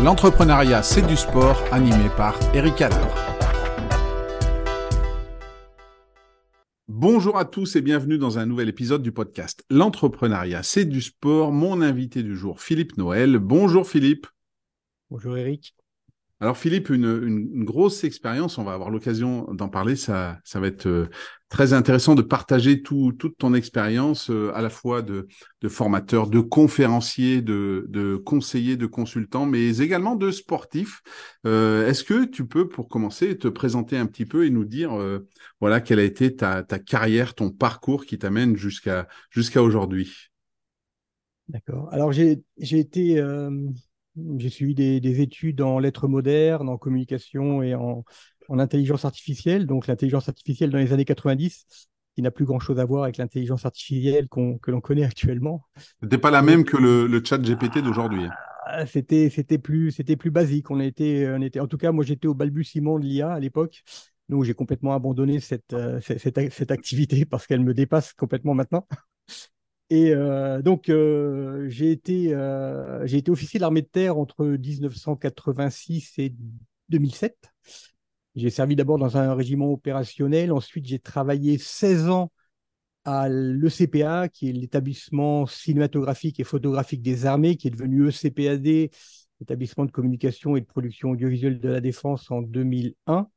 L'entrepreneuriat, c'est du sport, animé par Eric Haller. Bonjour à tous et bienvenue dans un nouvel épisode du podcast L'entrepreneuriat, c'est du sport. Mon invité du jour, Philippe Noël. Bonjour Philippe. Bonjour Eric. Alors Philippe, une, grosse expérience, on va avoir l'occasion d'en parler, ça, ça va être euh, très intéressant de partager tout, toute ton expérience euh, à la fois de, de formateur, de conférencier, de, de conseiller, de consultant, mais également de sportif. Euh, est-ce que tu peux, pour commencer, te présenter un petit peu et nous dire voilà quelle a été ta, ta carrière, ton parcours qui t'amène jusqu'à jusqu'à aujourd'hui? D'accord. Alors j'ai été j'ai suivi des, études en lettres modernes, en communication et en, intelligence artificielle. Donc l'intelligence artificielle dans les années 90, qui n'a plus grand-chose à voir avec l'intelligence artificielle que l'on connaît actuellement. C'était pas la même que le, chat GPT d'aujourd'hui. Ah, c'était c'était plus c'était plus basique. On était on était en tout cas moi j'étais au balbutiement de l'IA à l'époque. Donc j'ai complètement abandonné cette, euh, cette, cette activité parce qu'elle me dépasse complètement maintenant. Et euh, donc, euh, j'ai été, euh, été officier de l'armée de terre entre 1986 et 2007. J'ai servi d'abord dans un régiment opérationnel. Ensuite, j'ai travaillé 16 ans à l'ECPA, qui est l'établissement cinématographique et photographique des armées, qui est devenu ECPAD, établissement de communication et de production audiovisuelle de la défense en 2001.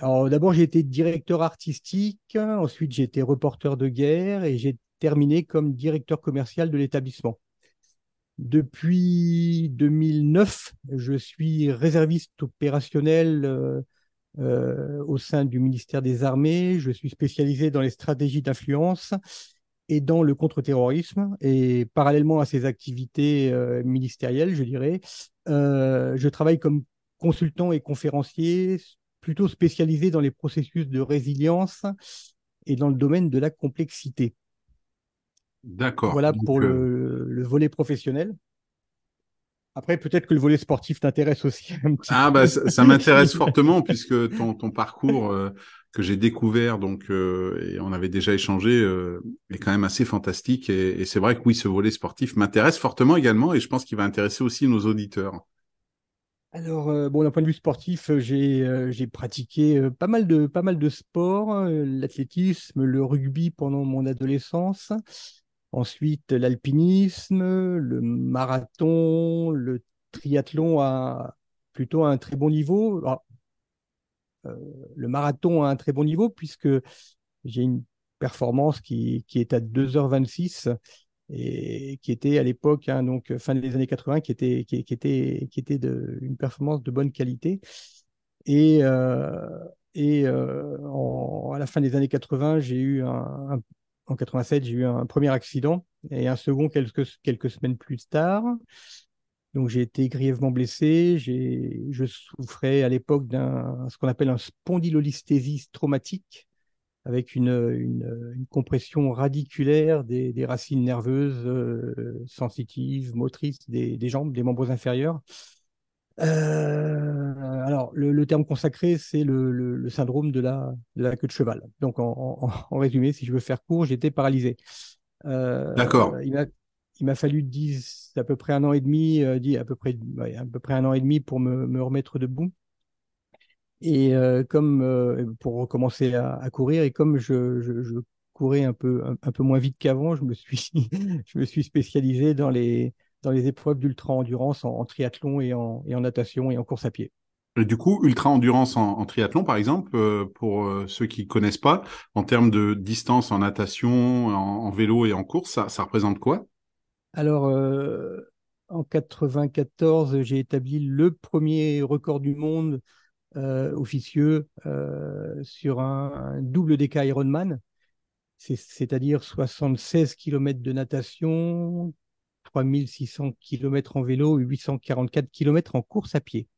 Alors, d'abord, j'ai été directeur artistique, ensuite j'ai été reporter de guerre et j'ai terminé comme directeur commercial de l'établissement. Depuis 2009, je suis réserviste opérationnel euh, euh, au sein du ministère des Armées. Je suis spécialisé dans les stratégies d'influence et dans le contre-terrorisme. Et parallèlement à ces activités euh, ministérielles, je dirais, je travaille comme consultant et conférencier, plutôt spécialisé dans les processus de résilience et dans le domaine de la complexité. D'accord. Voilà pour euh, le, volet professionnel. Après, peut-être que le volet sportif t'intéresse aussi un petit Ah, bah, ça, m'intéresse fortement puisque ton, ton parcours euh, que j'ai découvert, donc, euh, et on avait déjà échangé, est quand même assez fantastique. Et, c'est vrai que oui, ce volet sportif m'intéresse fortement également et je pense qu'il va intéresser aussi nos auditeurs. Alors, bon, d'un point de vue sportif, j'ai j'ai pratiqué pas mal de pas mal de sports, l'athlétisme, le rugby pendant mon adolescence. Ensuite, l'alpinisme, le marathon, le triathlon à plutôt un très bon niveau. Euh, le marathon à un très bon niveau puisque j'ai une performance qui, est à 2h26 et qui était à l'époque, hein, donc fin des années 80, qui était, qui, était, qui était de, une performance de bonne qualité. Et, euh, et euh, à la fin des années 80, j'ai eu un, en 87, j'ai eu un premier accident et un second quelques, quelques semaines plus tard. Donc j'ai été grièvement blessé. Je souffrais à l'époque d'un ce qu'on appelle un spondylolisthésis traumatique avec une, une, compression radiculaire des, racines nerveuses euh, sensitives, motrices des, jambes, des membres inférieurs. Euh, alors, le, terme consacré, c'est le, syndrome de la, de la queue de cheval. Donc, en, résumé, si je veux faire court, j'étais paralysé. Euh, D'accord. Il m'a fallu 10, à peu près un an et demi, euh, à, peu près, à peu près un an et demi pour me, me remettre debout. Et comme pour recommencer à, courir, et comme je, je, courais un peu, un, peu moins vite qu'avant, je, me suis, je me suis spécialisé dans les, dans les épreuves d'ultra-endurance en, triathlon et en, et en natation et en course à pied. Et du coup, ultra-endurance en, triathlon, par exemple, euh, pour euh, ceux qui connaissent pas, en termes de distance en natation, en, vélo et en course, ça, ça représente quoi? Alors, euh, en 94, j'ai établi le premier record du monde officieux sur un, double DK Ironman, c'est-à-dire 76 km de natation, 3600 km en vélo, 844 km en course à pied.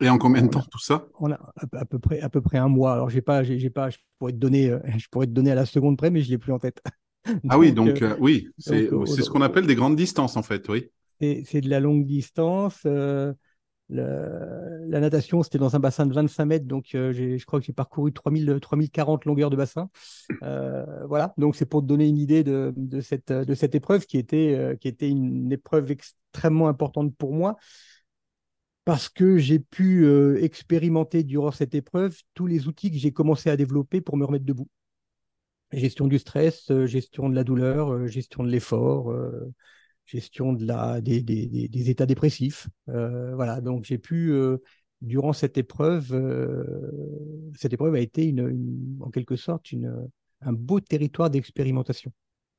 Et en combien de temps tout ça? On a à, peu près à peu près un mois. Alors j'ai pas j'ai pas je pourrais te donner euh, je pourrais te donner à la seconde près mais je l'ai plus en tête. ah oui donc euh, euh, oui c'est ce qu'on appelle des grandes distances en fait oui. C'est de la longue distance la natation, c'était dans un bassin de 25 mètres, donc euh, je crois que j'ai parcouru 3000, 3040 longueurs de bassin. Euh, voilà, donc c'est pour te donner une idée de, cette, épreuve euh, qui était une épreuve extrêmement importante pour moi. parce que j'ai pu expérimenter durant cette épreuve tous les outils que j'ai commencé à développer pour me remettre debout. Gestion du stress, gestion de la douleur, gestion de l'effort, gestion de la, des, des, des, états dépressifs. voilà, donc j'ai pu durant cette épreuve, euh, cette épreuve a été une, en quelque sorte une, un beau territoire d'expérimentation.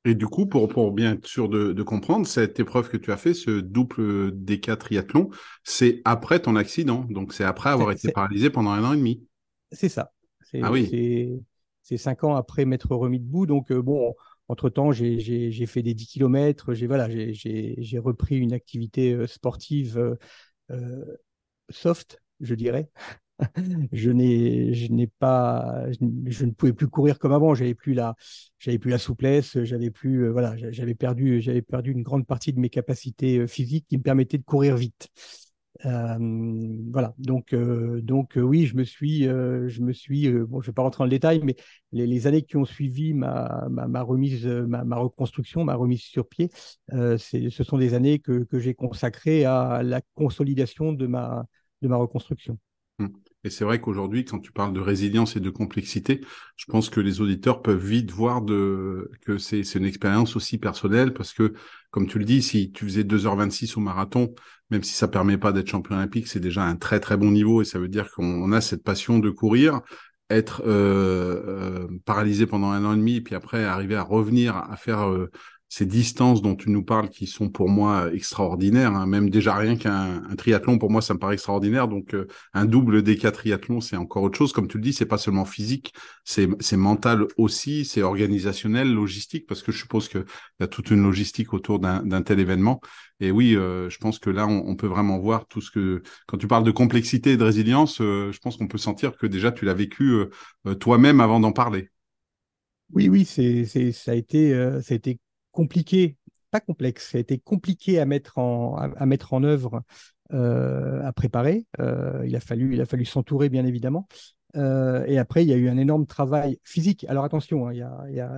Et du coup, pour, pour bien être sûr de, de, comprendre, cette épreuve que tu as fait, ce double D4 triathlon, c'est après ton accident. Donc, c'est après avoir été paralysé pendant un an et demi. C'est ça. Ah oui. C'est cinq ans après m'être remis debout. Donc, euh, bon, entre-temps, j'ai fait des 10 km. J'ai voilà, j'ai repris une activité euh, sportive euh, soft, je dirais. je n'ai, pas, je, ne pouvais plus courir comme avant. J'avais plus la, j'avais plus la souplesse. J'avais plus, euh, voilà, j'avais perdu, j'avais perdu une grande partie de mes capacités euh, physiques qui me permettaient de courir vite. Euh, voilà, donc, donc oui, je me suis, je me suis, bon, je vais pas rentrer dans le détail, mais les, années qui ont suivi ma, ma, remise, ma, reconstruction, ma remise sur pied, ce sont des années que, que j'ai consacrées à la consolidation de ma, de ma reconstruction. Hum. Et c'est vrai qu'aujourd'hui, quand tu parles de résilience et de complexité, je pense que les auditeurs peuvent vite voir de, que c'est une expérience aussi personnelle parce que, comme tu le dis, si tu faisais 2h26 au marathon, même si ça permet pas d'être champion olympique, c'est déjà un très très bon niveau et ça veut dire qu'on a cette passion de courir, être euh, euh, paralysé pendant un an et demi, et puis après arriver à revenir à faire euh, ces distances dont tu nous parles qui sont pour moi extraordinaires, hein. même déjà rien qu'un triathlon pour moi ça me paraît extraordinaire. Donc euh, un double des quatre triathlons c'est encore autre chose. Comme tu le dis, c'est pas seulement physique, c'est mental aussi, c'est organisationnel, logistique parce que je suppose qu'il y a toute une logistique autour d'un tel événement. Et oui, euh, je pense que là on, peut vraiment voir tout ce que quand tu parles de complexité et de résilience, euh, je pense qu'on peut sentir que déjà tu l'as vécu toi-même avant d'en parler. Oui, oui, c'est, ça a été, ça a été compliqué, pas complexe, ça a été compliqué à mettre en, à, mettre en œuvre, euh, à préparer. Euh, il a fallu, fallu s'entourer, bien évidemment. Euh, et après, il y a eu un énorme travail physique. Alors attention, hein, il y a,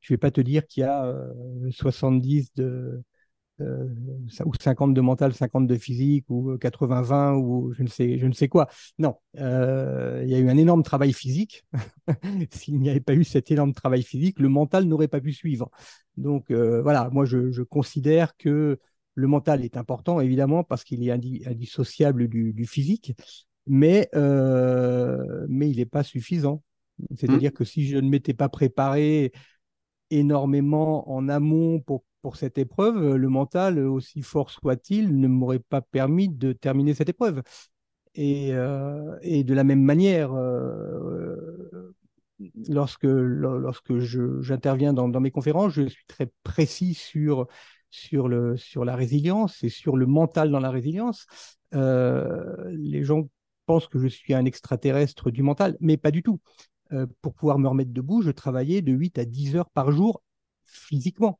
je ne vais pas te dire qu'il y a 70 de, euh, ou 50 de mental, 50 de physique, ou 80-20, ou je ne sais, je ne sais quoi. Non, euh, il y a eu un énorme travail physique. S'il n'y avait pas eu cet énorme travail physique, le mental n'aurait pas pu suivre. Donc euh, voilà, moi je, considère que le mental est important, évidemment, parce qu'il est indissociable du, du physique, mais, mais il n'est pas suffisant. C'est-à-dire mmh. que si je ne m'étais pas préparé énormément en amont pour pour cette épreuve, euh, le mental, aussi fort soit-il, ne m'aurait pas permis de terminer cette épreuve. Et, euh, de la même manière, euh, lorsque, lorsque j'interviens dans, dans, mes conférences, je suis très précis sur, sur, le, sur la résilience et sur le mental dans la résilience. les gens pensent que je suis un extraterrestre du mental, mais pas du tout. pour pouvoir me remettre debout, je travaillais de 8 à 10 heures par jour physiquement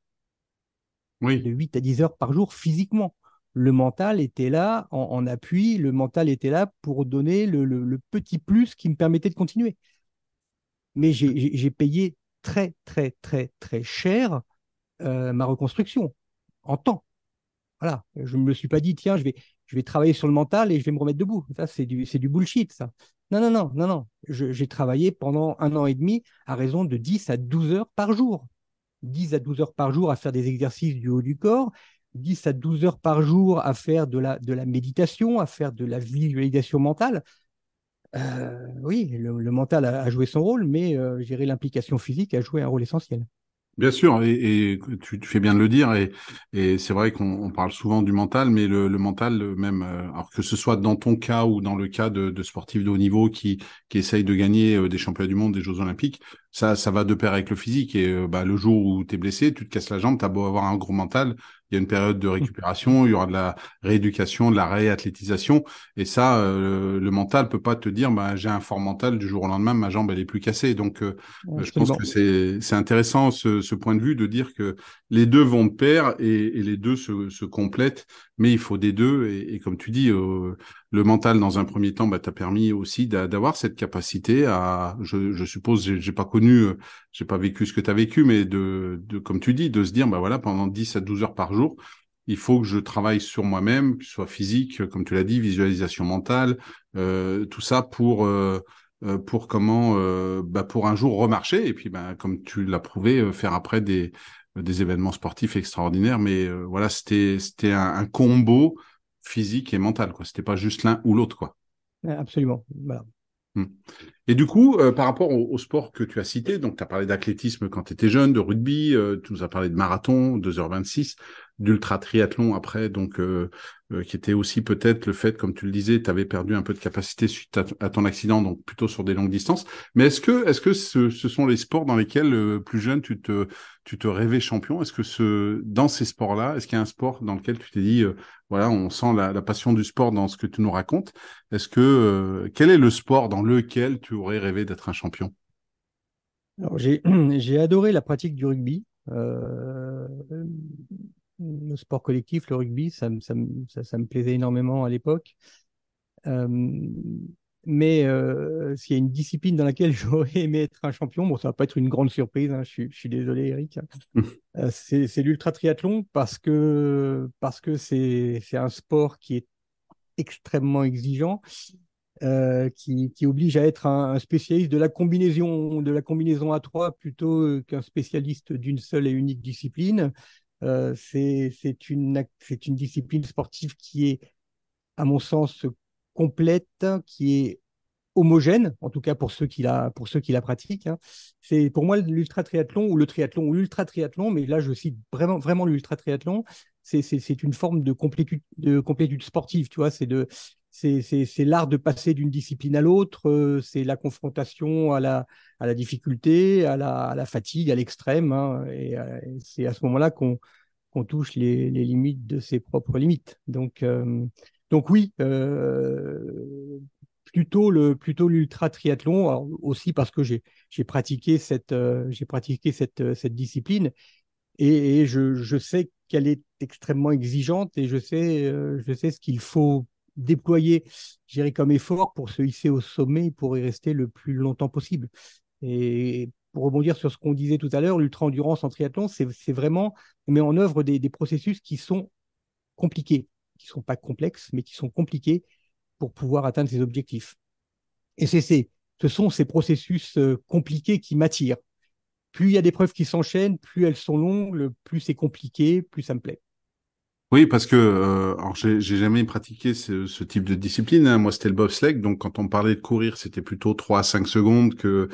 de 8 à 10 heures par jour physiquement. Le mental était là en, appui, le mental était là pour donner le, petit plus qui me permettait de continuer. Mais j'ai payé très, très, très, très cher euh, ma reconstruction en temps. Voilà, je ne me suis pas dit, tiens, je vais, travailler sur le mental et je vais me remettre debout. Ça, c'est du, du bullshit, ça. Non, non, non, non, non. J'ai travaillé pendant un an et demi à raison de 10 à 12 heures par jour. 10 à 12 heures par jour à faire des exercices du haut du corps, 10 à 12 heures par jour à faire de la, de la méditation, à faire de la visualisation mentale. Euh, oui, le, mental a, joué son rôle, mais euh, l'implication physique a joué un rôle essentiel. Bien sûr, et, tu, fais bien de le dire, et, et c'est vrai qu'on parle souvent du mental, mais le, mental, même, euh, alors que ce soit dans ton cas ou dans le cas de, sportifs de haut niveau qui, qui essayent de gagner des championnats du monde, des Jeux olympiques, ça, ça va de pair avec le physique. Et euh, bah, le jour où tu es blessé, tu te casses la jambe, tu as beau avoir un gros mental, il y a une période de récupération, il y aura de la rééducation, de la réathlétisation, et ça, euh, le mental peut pas te dire, bah, j'ai un fort mental du jour au lendemain, ma jambe elle est plus cassée. Donc, euh, je pense que c'est c'est intéressant ce, ce, point de vue de dire que les deux vont de pair et, et les deux se, se complètent, mais il faut des deux. Et, et comme tu dis, euh, le mental dans un premier temps, bah, t'a permis aussi d'avoir cette capacité à, je, suppose, j'ai pas connu, j'ai pas vécu ce que tu as vécu, mais de, comme tu dis, de se dire, bah voilà, pendant 10 à 12 heures par jour, il faut que je travaille sur moi-même, que ce soit physique, comme tu l'as dit, visualisation mentale, euh, tout ça pour euh, euh pour comment euh, bah pour un jour remarcher et puis bah, comme tu l'as prouvé, euh, faire après des des événements sportifs extraordinaires. Mais voilà, c'était c'était un, combo physique et mental quoi. C'était pas juste l'un ou l'autre quoi. Absolument. Voilà. Hmm. Et du coup, euh, par rapport au, au, sport que tu as cité, donc tu as parlé d'athlétisme quand tu étais jeune, de rugby, euh, tu nous as parlé de marathon, 2h26, d'ultra triathlon après, donc euh, euh, qui était aussi peut-être le fait, comme tu le disais, tu avais perdu un peu de capacité suite à, ton accident, donc plutôt sur des longues distances. Mais est-ce que, est-ce que ce, ce, sont les sports dans lesquels euh, plus jeune tu te, tu te rêvais champion? Est-ce que ce, dans ces sports-là, est-ce qu'il y a un sport dans lequel tu t'es dit, voilà, on sent la, la, passion du sport dans ce que tu nous racontes? Est-ce que quel est le sport dans lequel tu aurais rêvé d'être un champion? J'ai adoré la pratique du rugby. Euh, le sport collectif, le rugby, ça, ça, ça, ça me plaisait énormément à l'époque. Euh, mais euh, s'il y a une discipline dans laquelle j'aurais aimé être un champion, bon, ça va pas être une grande surprise, hein, je, suis, je, suis, désolé Eric, euh, c'est l'ultra triathlon parce que parce que c'est un sport qui est extrêmement exigeant, euh, qui, qui, oblige à être un, un, spécialiste de la combinaison de la combinaison à trois plutôt qu'un spécialiste d'une seule et unique discipline. Euh, c'est une, une discipline sportive qui est, à mon sens, complète, qui est homogène, en tout cas pour ceux qui la, pour ceux qui la pratiquent. Hein. C'est pour moi l'ultra triathlon ou le triathlon ou l'ultra triathlon, mais là je cite vraiment vraiment l'ultra triathlon. C'est une forme de complétude, de complétude sportive, tu vois. C'est de c'est l'art de passer d'une discipline à l'autre, euh, c'est la confrontation à la, difficulté, à la, fatigue, à l'extrême. Hein, et, euh, c'est à ce moment-là qu'on touche les, limites de ses propres limites. Donc, euh, donc oui, plutôt l'ultra triathlon aussi parce que j'ai pratiqué cette pratiqué cette cette discipline et, et je, je sais qu'elle est extrêmement exigeante et je sais je sais ce qu'il faut déployer, j'irai comme effort pour se hisser au sommet, pour y rester le plus longtemps possible. Et pour rebondir sur ce qu'on disait tout à l'heure, l'ultra-endurance en triathlon, c'est vraiment met en œuvre des, des, processus qui sont compliqués, qui ne sont pas complexes, mais qui sont compliqués pour pouvoir atteindre ses objectifs. Et c'est ce sont ces processus euh, compliqués qui m'attirent. Plus il y a des preuves qui s'enchaînent, plus elles sont longues, plus c'est compliqué, plus ça me plaît. Oui, parce que euh, alors j'ai jamais pratiqué ce, type de discipline. Hein. Moi, c'était le bobsleigh, donc quand on parlait de courir, c'était plutôt 3 à 5 secondes que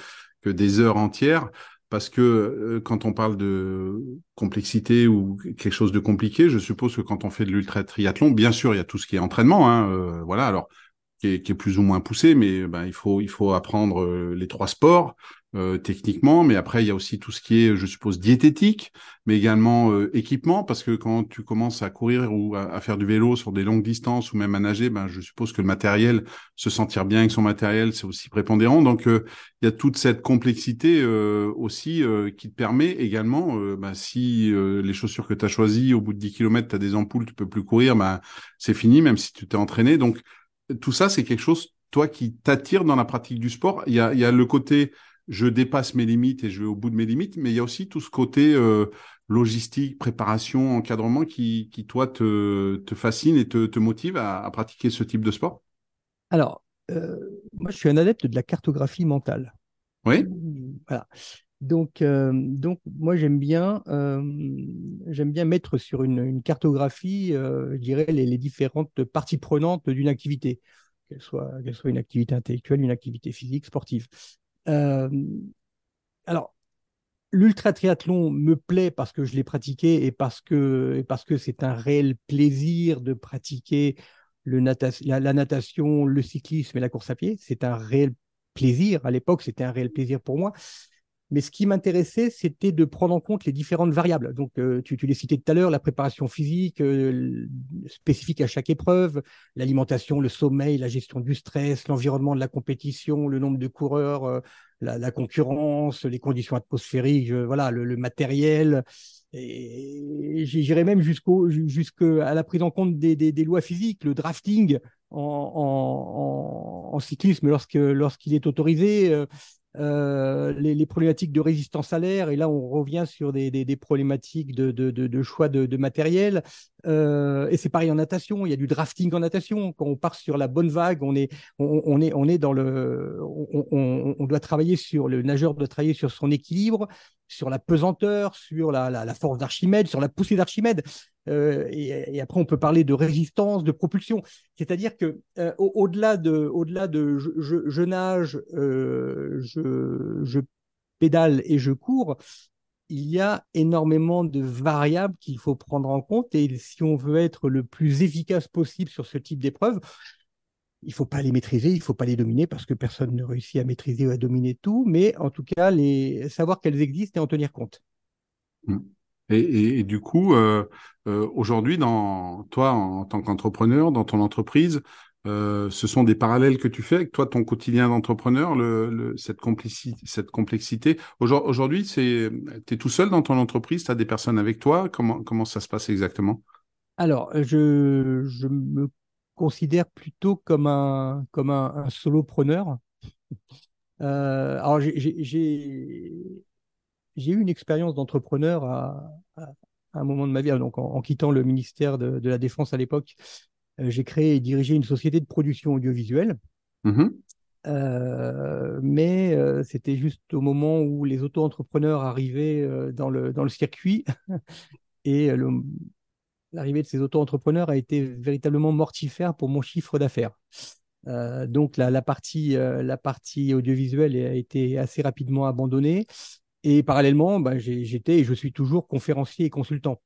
des heures entières. Parce que euh, quand on parle de complexité ou quelque chose de compliqué, je suppose que quand on fait de l'ultra triathlon, bien sûr, il y a tout ce qui est entraînement. Hein, euh, voilà, alors qui est, plus ou moins poussé, mais ben, il faut il faut apprendre euh, les trois sports. Euh, techniquement, mais après il y a aussi tout ce qui est, je suppose, diététique, mais également euh, équipement, parce que quand tu commences à courir ou à, faire du vélo sur des longues distances ou même à nager, ben je suppose que le matériel, se sentir bien avec son matériel, c'est aussi prépondérant. Donc euh, il y a toute cette complexité euh, aussi qui te permet également, ben, si les chaussures que tu as choisies au bout de 10 km, tu as des ampoules, tu peux plus courir, ben c'est fini, même si tu t'es entraîné. Donc tout ça, c'est quelque chose toi qui t'attire dans la pratique du sport. Il y a, il y a le côté je dépasse mes limites et je vais au bout de mes limites, mais il y a aussi tout ce côté euh, logistique, préparation, encadrement qui, qui toi, te, te fascine et te, te motive à, à, pratiquer ce type de sport? Alors, euh, moi, je suis un adepte de la cartographie mentale. Oui. Voilà. Donc, euh, donc moi, j'aime bien, j'aime bien mettre sur une, une cartographie, je dirais, les, les, différentes parties prenantes d'une activité, qu'elle soit, qu'elle soit une activité intellectuelle, une activité physique, sportive. Euh, alors, l'ultra triathlon me plaît parce que je l'ai pratiqué et parce que parce c'est un réel plaisir de pratiquer la, la, natation, le cyclisme et la course à pied. C'est un réel plaisir. À l'époque, c'était un réel plaisir pour moi. Mais ce qui m'intéressait, c'était de prendre en compte les différentes variables. Donc, euh, tu, tu l'as cité tout à l'heure, la préparation physique euh, spécifique à chaque épreuve, l'alimentation, le sommeil, la gestion du stress, l'environnement de la compétition, le nombre de coureurs, euh, la, la, concurrence, les conditions atmosphériques, voilà, le, le, matériel. Et j'irais même jusqu'au jusqu'à la prise en compte des, des, des, lois physiques, le drafting en, en, en, en cyclisme lorsque lorsqu'il est autorisé. Euh, les, problématiques de résistance à l'air, et là on revient sur des, des, problématiques de, de, choix de, matériel. Euh, et c'est pareil en natation, il y a du drafting en natation. Quand on part sur la bonne vague, on est, on, est, on est dans le, on, doit travailler sur le nageur doit travailler sur son équilibre, sur la pesanteur, sur la, la force d'Archimède, sur la poussée d'Archimède. Euh, et, après, on peut parler de résistance, de propulsion. C'est-à-dire que euh, au-delà de, au-delà de je, nage, euh, je, je, pédale et je cours, il y a énormément de variables qu'il faut prendre en compte. Et si on veut être le plus efficace possible sur ce type d'épreuve, il faut pas les maîtriser, il faut pas les dominer parce que personne ne réussit à maîtriser ou à dominer tout, mais en tout cas, les, savoir qu'elles existent et en tenir compte. Mmh. Et, du coup, euh, euh, aujourd'hui, dans toi, en, tant qu'entrepreneur, dans ton entreprise, euh, ce sont des parallèles que tu fais avec toi, ton quotidien d'entrepreneur, cette, complexité. Aujourd'hui, tu es tout seul dans ton entreprise, tu as des personnes avec toi. Comment, ça se passe exactement? Alors, je, je me considère plutôt comme un, comme un, solopreneur. alors, j'ai j'ai eu une expérience d'entrepreneur à, un moment de ma vie. Donc, en, quittant le ministère de, la Défense à l'époque, euh, j'ai créé et dirigé une société de production audiovisuelle. Mm-hmm. Euh, mais euh, c'était juste au moment où les auto-entrepreneurs arrivaient dans, le, dans le circuit. et l'arrivée de ces auto-entrepreneurs a été véritablement mortifère pour mon chiffre d'affaires. donc la, la, partie, la partie audiovisuelle a été assez rapidement abandonnée. Et parallèlement, bah, j'étais et je suis toujours conférencier et consultant.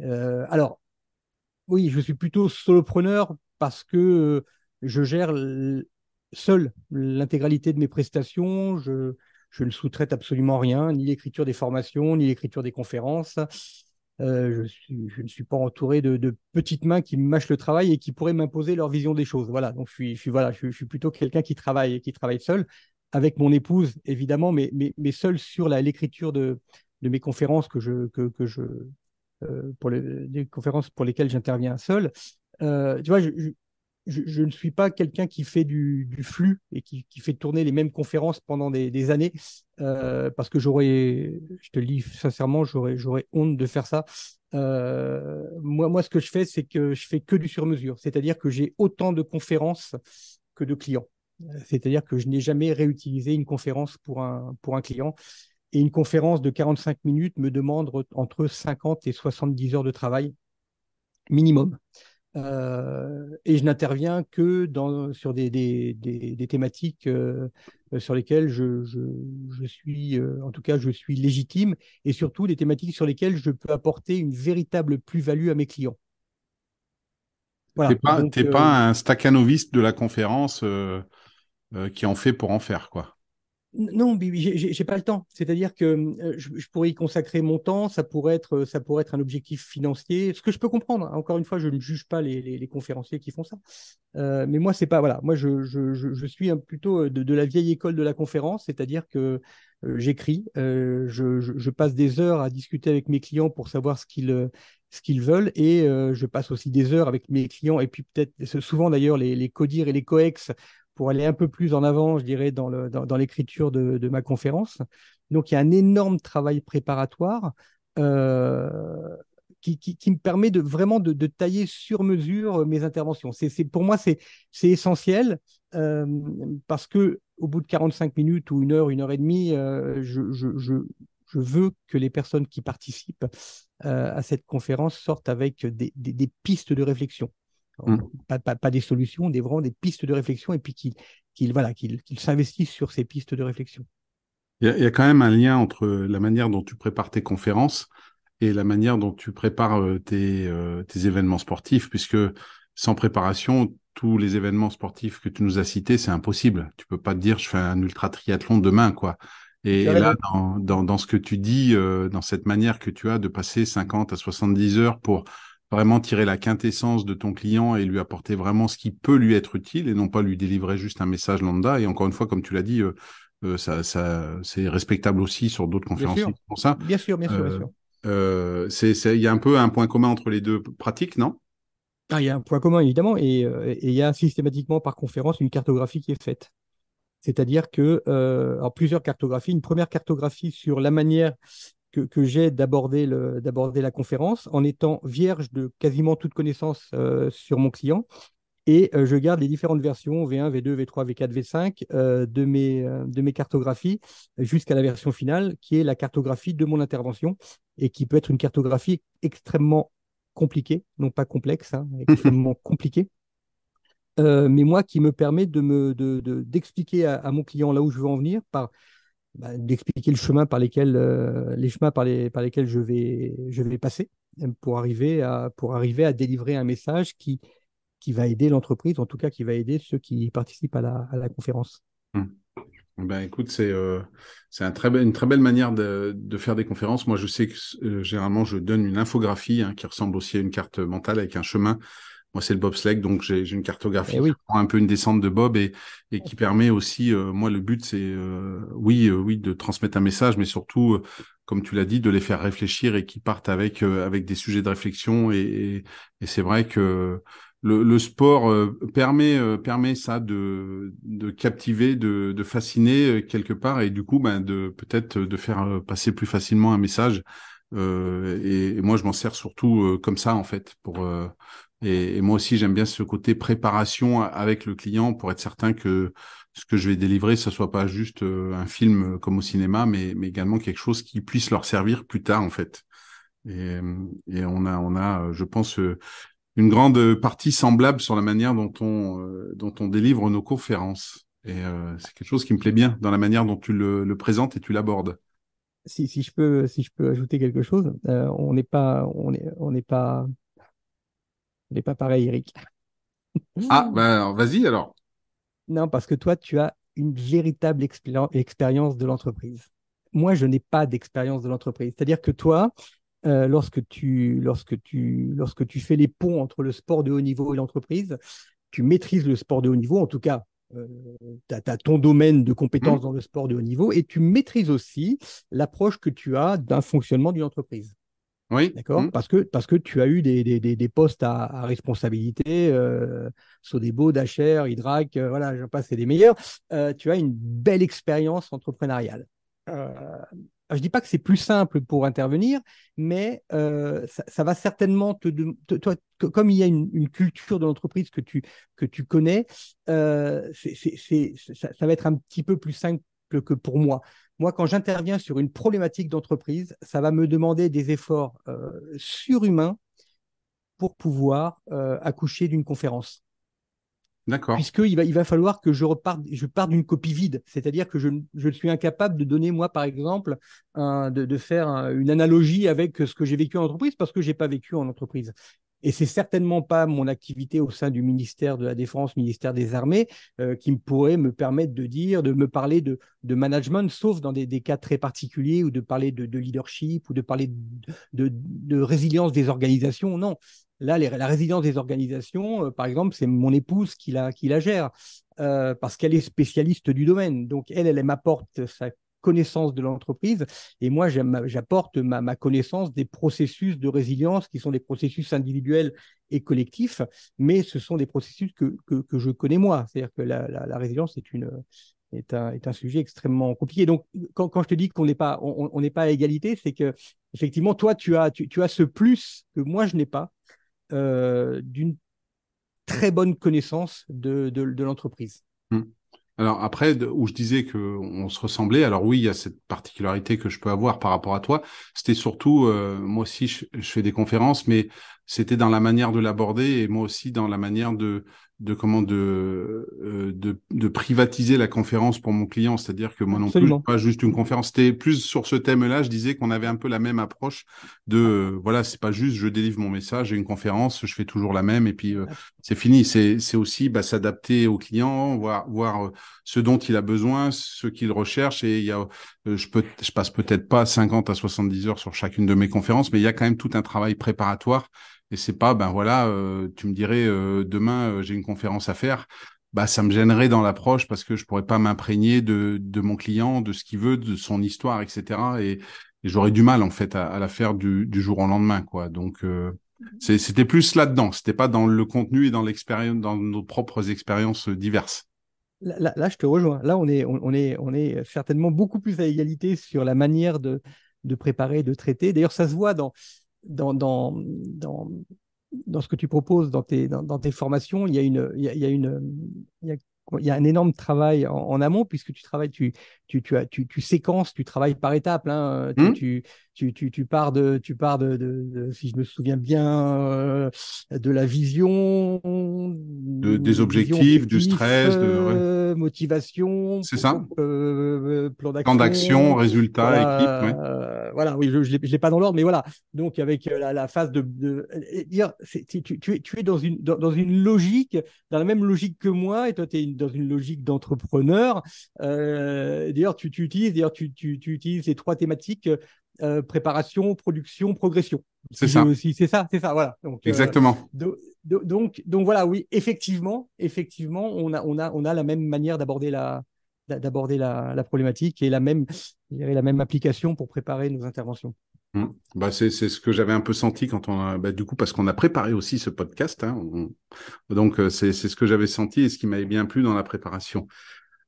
Euh, alors, oui, je suis plutôt solopreneur parce que euh, je gère seul l'intégralité de mes prestations. Je, ne sous-traite absolument rien, ni l'écriture des formations, ni l'écriture des conférences. Euh, je, ne suis pas entouré de, petites mains qui mâchent le travail et qui pourraient m'imposer leur vision des choses. Voilà, donc je suis, voilà, je, suis plutôt quelqu'un qui travaille, qui travaille seul avec mon épouse, évidemment, mais, mais, mais seul sur l'écriture de, de, mes conférences que je, que, que je, euh, pour les, conférences pour lesquelles j'interviens seul. Euh, tu vois, je, je, ne suis pas quelqu'un qui fait du, flux et qui, qui, fait tourner les mêmes conférences pendant des, années, euh, parce que j'aurais, je te le dis sincèrement, j'aurais honte de faire ça. Moi, moi, ce que je fais, c'est que je fais que du sur-mesure, c'est-à-dire que j'ai autant de conférences que de clients. C'est-à-dire que je n'ai jamais réutilisé une conférence pour un, pour un client. Et une conférence de 45 minutes me demande entre 50 et 70 heures de travail minimum. Euh, et je n'interviens que dans, sur des, des, des, thématiques euh, sur lesquelles je, je, je suis, euh, en tout cas, je suis légitime, et surtout des thématiques sur lesquelles je peux apporter une véritable plus-value à mes clients. Voilà. T'es pas, pas un staccanoviste de la conférence euh, qui en fait pour en faire, quoi. Non, j'ai pas le temps. C'est-à-dire que euh, je, pourrais y consacrer mon temps, ça pourrait être, ça pourrait être un objectif financier, ce que je peux comprendre. Hein. Encore une fois, je ne juge pas les, conférenciers qui font ça. Euh, mais moi, c'est pas voilà. Moi, je, suis plutôt de, la vieille école de la conférence, c'est-à-dire que j'écris, je, passe des heures à discuter avec mes clients pour savoir ce qu'ils ce qu'ils veulent et je passe aussi des heures avec mes clients et puis peut-être souvent d'ailleurs les, les CODIR et les COEX pour aller un peu plus en avant, je dirais, dans, l'écriture de, ma conférence. Donc, il y a un énorme travail préparatoire euh, qui, me permet de vraiment de, tailler sur mesure mes interventions. C'est, pour moi, c'est, essentiel euh, parce que au bout de 45 minutes ou une heure, une heure et demie, euh, je, veux que les personnes qui participent à cette conférence sortent avec des pistes de réflexion. Mmh. Pas, des solutions, des, vraiment des pistes de réflexion et puis qu'ils voilà, qu'ils s'investissent sur ces pistes de réflexion. Il y, a, quand même un lien entre la manière dont tu prépares tes conférences et la manière dont tu prépares euh, tes, euh, tes événements sportifs, puisque sans préparation, tous les événements sportifs que tu nous as cités, c'est impossible. Tu peux pas te dire je fais un ultra triathlon demain, quoi. Et, là, dans, dans, dans, ce que tu dis, euh, dans cette manière que tu as de passer 50 à 70 heures pour vraiment tirer la quintessence de ton client et lui apporter vraiment ce qui peut lui être utile et non pas lui délivrer juste un message lambda. Et encore une fois, comme tu l'as dit, euh, euh, ça, ça c'est respectable aussi sur d'autres conférences pour ça. Bien sûr, bien sûr, bien sûr. Euh, il y a un peu un point commun entre les deux pratiques, non? Ah, Il y a un point commun évidemment et il y a systématiquement par conférence une cartographie qui est faite. C'est-à-dire que, euh, plusieurs cartographies, une première cartographie sur la manière que, que j'ai d'aborder la conférence en étant vierge de quasiment toute connaissance euh, sur mon client. Et euh, je garde les différentes versions V1, V2, V3, V4, V5 de, mes, de mes cartographies jusqu'à la version finale, qui est la cartographie de mon intervention et qui peut être une cartographie extrêmement compliquée, non pas complexe, hein, extrêmement compliquée. Euh, mais moi qui me permet de me d'expliquer à, mon client là où je veux en venir par bah, d'expliquer le chemin par lesquels euh, les chemins par, les, par lesquels je vais je vais passer pour arriver à pour arriver à délivrer un message qui qui va aider l'entreprise en tout cas qui va aider ceux qui participent à la, à la conférence. Mmh. Ben écoute, c'est euh, une très belle manière de, de, faire des conférences. Moi, je sais que généralement je donne une infographie hein, qui ressemble aussi à une carte mentale avec un chemin moi, c'est le bobsleigh, donc j'ai une cartographie eh qui prend un peu une descente de bob et, et qui permet aussi, euh, moi, le but, c'est euh, oui, euh, oui, de transmettre un message, mais surtout, comme tu l'as dit, de les faire réfléchir et qu'ils partent avec avec des sujets de réflexion. Et, et, c'est vrai que le, le sport permet permet ça de de captiver, de, de fasciner quelque part, et du coup, ben, de peut-être de faire passer plus facilement un message. Et, et, moi, je m'en sers surtout comme ça, en fait, pour et, moi aussi, j'aime bien ce côté préparation avec le client pour être certain que ce que je vais délivrer, ce soit pas juste euh, un film euh, comme au cinéma, mais, mais également quelque chose qui puisse leur servir plus tard, en fait. Et, et on a, on a, je pense, euh, une grande partie semblable sur la manière dont on, dont on délivre nos conférences. Et c'est quelque chose qui me plaît bien dans la manière dont tu le, le présentes et tu l'abordes. Si, si, je peux, si je peux ajouter quelque chose, on n'est pas, on est, on n'est pas n'est pas pareil, Eric. Ah, ben vas-y alors. Non, parce que toi, tu as une véritable expérience de l'entreprise. Moi, je n'ai pas d'expérience de l'entreprise. C'est-à-dire que toi, euh, lorsque, tu, lorsque, tu, lorsque tu fais les ponts entre le sport de haut niveau et l'entreprise, tu maîtrises le sport de haut niveau, en tout cas, euh, tu as, ton domaine de compétences mmh. dans le sport de haut niveau, et tu maîtrises aussi l'approche que tu as d'un fonctionnement d'une entreprise. Oui. D'accord? Mmh. parce, que, parce que tu as eu des, des, des, postes à, à responsabilité, euh, Sodebo, Dacher, Hydrac, euh, voilà, j'en passe, c'est des meilleurs. Euh, tu as une belle expérience entrepreneuriale. Euh, je ne dis pas que c'est plus simple pour intervenir, mais euh, ça, ça, va certainement te, toi, comme il y a une, une culture de l'entreprise que tu, que tu connais, ça, va être un petit peu plus simple que pour moi. Moi, quand j'interviens sur une problématique d'entreprise, ça va me demander des efforts euh, surhumains pour pouvoir euh, accoucher d'une conférence. D'accord. Puisqu'il va, il va falloir que je reparte, je parte d'une copie vide. C'est-à-dire que je, je, suis incapable de donner, moi, par exemple, un, de, de, faire une analogie avec ce que j'ai vécu en entreprise parce que j'ai pas vécu en entreprise. Et c'est certainement pas mon activité au sein du ministère de la Défense, ministère des Armées, euh, qui pourrait me permettre de dire, de me parler de, de management, sauf dans des, des, cas très particuliers, ou de parler de, de leadership, ou de parler de, de, résilience des organisations. Non, là, la résilience des organisations, euh, par exemple, c'est mon épouse qui la, qui la gère, euh, parce qu'elle est spécialiste du domaine. Donc, elle, elle, elle m'apporte sa connaissance de l'entreprise. Et moi, j'apporte ma, connaissance des processus de résilience qui sont des processus individuels et collectifs, mais ce sont des processus que, que, je connais moi. C'est-à-dire que la, la, résilience est, une, est, un, est un sujet extrêmement compliqué. Donc, quand, quand je te dis qu'on n'est pas, on, n'est pas à égalité, c'est que effectivement, toi, tu as, tu, tu as ce plus que moi, je n'ai pas euh, d'une très bonne connaissance de, de, l'entreprise. Mmh. Alors après, où je disais que on se ressemblait, alors oui, il y a cette particularité que je peux avoir par rapport à toi. C'était surtout, euh, moi aussi, je, fais des conférences, mais c'était dans la manière de l'aborder et moi aussi dans la manière de de comment de, euh, de, de privatiser la conférence pour mon client, c'est-à-dire que moi non plus pas juste une conférence, c'était plus sur ce thème-là. Je disais qu'on avait un peu la même approche de euh, voilà, c'est pas juste je délivre mon message, j'ai une conférence, je fais toujours la même et puis euh, c'est fini. C'est c'est aussi bah, s'adapter au client, voir voir ce dont il a besoin, ce qu'il recherche et il y a je peux je passe peut-être pas 50 à 70 heures sur chacune de mes conférences, mais il y a quand même tout un travail préparatoire et c'est pas, ben voilà, euh, tu me dirais euh, demain euh, j'ai une conférence à faire. Bah, ça me gênerait dans l'approche parce que je pourrais pas m'imprégner de, de mon client, de ce qu'il veut, de son histoire, etc. Et, j'aurais du mal en fait à, la faire du, du, jour au lendemain, quoi. Donc c'était plus là-dedans. C'était pas dans le contenu et dans l'expérience, dans nos propres expériences diverses. Là, je te rejoins. Là, on est, on, est, on est certainement beaucoup plus à égalité sur la manière de, de préparer, de traiter. D'ailleurs, ça se voit dans, dans, dans, dans, dans ce que tu proposes dans tes, dans, dans tes formations. Il y a une, il y a, il y a une, il y a il y a un énorme travail en, amont puisque tu travailles, tu, tu, tu, as, tu, tu séquences, tu travailles par étapes. Hein, mmh. tu, tu, tu, tu, pars de, tu pars de, de, si je me souviens bien, euh, de la vision, de, des objectifs, du stress, de euh, motivation. C'est ça. Euh, plan d'action, plan d'action, résultat, voilà, équipe. voilà, oui, je, je l'ai pas dans l'ordre, mais voilà. Donc avec la, la phase de, dire, tu, tu, es, tu es dans une dans, dans, une logique, dans la même logique que moi, et toi tu es dans une logique d'entrepreneur. d'ailleurs, tu, tu utilises, d'ailleurs, tu, tu, tu utilises les trois thématiques euh, préparation, production, progression. C'est ça. C'est ça, c'est ça, voilà. Donc, euh, Exactement. donc, donc voilà, oui, effectivement, effectivement, on a, on a, on a la même manière d'aborder la, d'aborder la, la, problématique et la même, la même application pour préparer nos interventions. Mmh. Bah c'est ce que j'avais un peu senti quand on a, bah du coup parce qu'on a préparé aussi ce podcast. Hein, donc euh, c'est ce que j'avais senti et ce qui m'avait bien plu dans la préparation.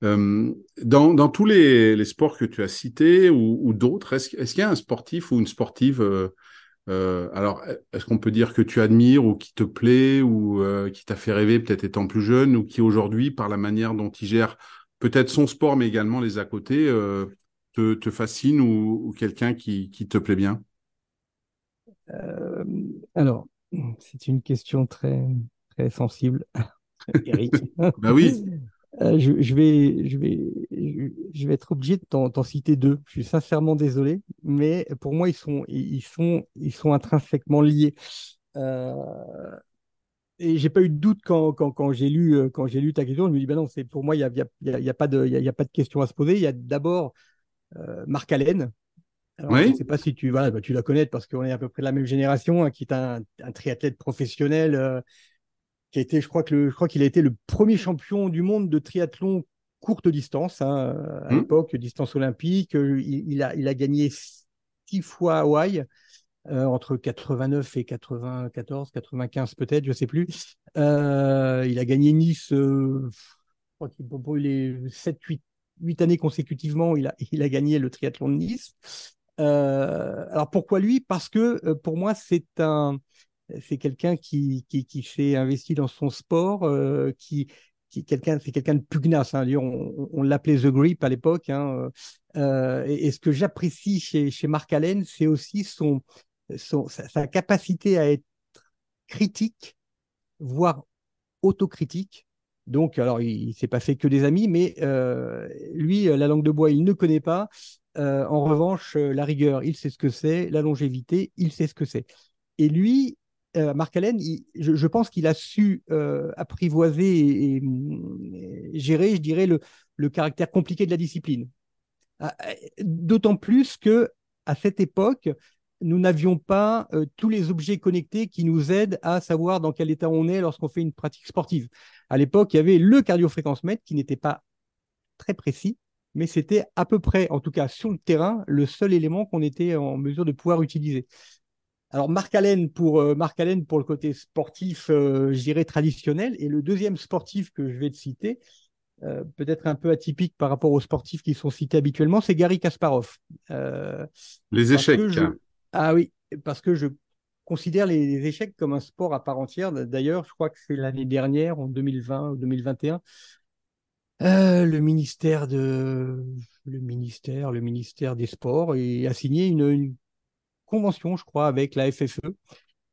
Euh, dans, dans, tous les, les, sports que tu as cités ou, ou d'autres, est-ce est qu'il y a un sportif ou une sportive euh, euh, alors, est-ce qu'on peut dire que tu admires ou qui te plaît ou qui t'a fait rêver peut-être étant plus jeune ou qui aujourd'hui, par la manière dont il gère peut-être son sport mais également les à côté, te, te, fascine ou, ou quelqu'un qui, qui, te plaît bien? Alors, c'est une question très, très sensible, Eric. bah oui. Euh, je, vais, je, vais, je vais être obligé de t'en citer deux. Je suis sincèrement désolé, mais pour moi, ils sont, ils sont, ils sont intrinsèquement liés. Euh, et j'ai pas eu de doute quand, quand, quand j'ai lu, euh, quand j'ai lu ta question. Je me dis, ben non, c'est pour moi, il n'y a, y a, y a, pas de, il y a, pas de question à se poser. Il y a d'abord euh, Marc Allen. Alors, Je ne sais pas si tu, voilà, bah, tu la connais parce qu'on est à peu près de la même génération, hein, qui est un, un triathlète professionnel euh, qui a été, je crois que je crois qu'il a été le premier champion du monde de triathlon courte distance hein, à mmh. l'époque, distance olympique. Il, a, il a gagné six fois Hawaï. Euh, entre 89 et 94, 95 peut-être, je sais plus. Euh, il a gagné Nice, euh, je crois qu'il pour les 7, 8, 8 années consécutivement, il a, il a gagné le triathlon de Nice. Euh, alors pourquoi lui? Parce que euh, pour moi, c'est un, c'est quelqu'un qui, qui, s'est investi dans son sport, euh, qui, qui quelqu'un, c'est quelqu'un de pugnace. Hein. On, l'appelait The Grip à l'époque. Hein. Euh, et, ce que j'apprécie chez, chez Mark Allen, c'est aussi son, son sa, capacité à être critique, voire autocritique. Donc, alors, il, il s'est pas fait que des amis, mais euh, lui, la langue de bois, il ne connaît pas. Euh, en revanche, la rigueur, il sait ce que c'est. La longévité, il sait ce que c'est. Et lui, euh, Marc Allen, je, pense qu'il a su euh, apprivoiser et, gérer, je dirais, le, caractère compliqué de la discipline. Ah, d'autant plus que à cette époque, nous n'avions pas euh, tous les objets connectés qui nous aident à savoir dans quel état on est lorsqu'on fait une pratique sportive. À l'époque, il y avait le cardiofréquence-mètre qui n'était pas très précis, mais c'était à peu près, en tout cas sur le terrain, le seul élément qu'on était en mesure de pouvoir utiliser. Alors Marc Allen pour euh, Marc Allen pour le côté sportif, euh, je dirais traditionnel, et le deuxième sportif que je vais te citer, euh, peut-être un peu atypique par rapport aux sportifs qui sont cités habituellement, c'est Gary Kasparov. les échecs. Ah oui, parce que je considère les, échecs comme un sport à part entière. D'ailleurs, je crois que c'est l'année dernière, en 2020 ou 2021, le ministère de le ministère, le ministère des Sports a signé une, une convention, je crois, avec la FFE.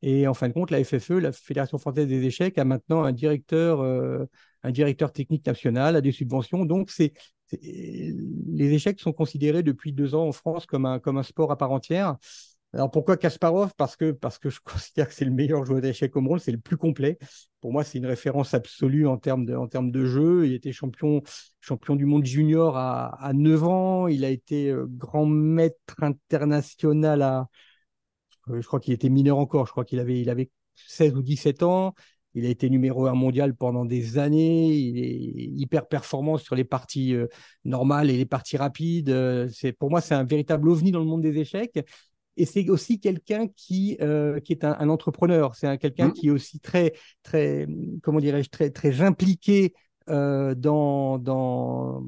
Et en fin de compte, la FFE, la Fédération française des échecs, a maintenant un directeur, euh, un directeur technique national, a des subventions. Donc, c'est les échecs sont considérés depuis deux ans en France comme un, comme un sport à part entière. Alors pourquoi Kasparov? Parce que parce que je considère que c'est le meilleur joueur d'échecs au monde, c'est le plus complet. Pour moi, c'est une référence absolue en termes de en termes de jeu. Il était champion champion du monde junior à, à 9 ans. Il a été euh, grand maître international à je crois qu'il était mineur encore, je crois qu'il avait, il avait 16 ou 17 ans. Il a été numéro un mondial pendant des années. Il est hyper performant sur les parties euh, normales et les parties rapides. Euh, c'est pour moi, c'est un véritable ovni dans le monde des échecs. Et c'est aussi quelqu'un qui euh, qui est un, un entrepreneur. C'est quelqu'un mmh. qui est aussi très très comment dirais-je très très impliqué euh, dans,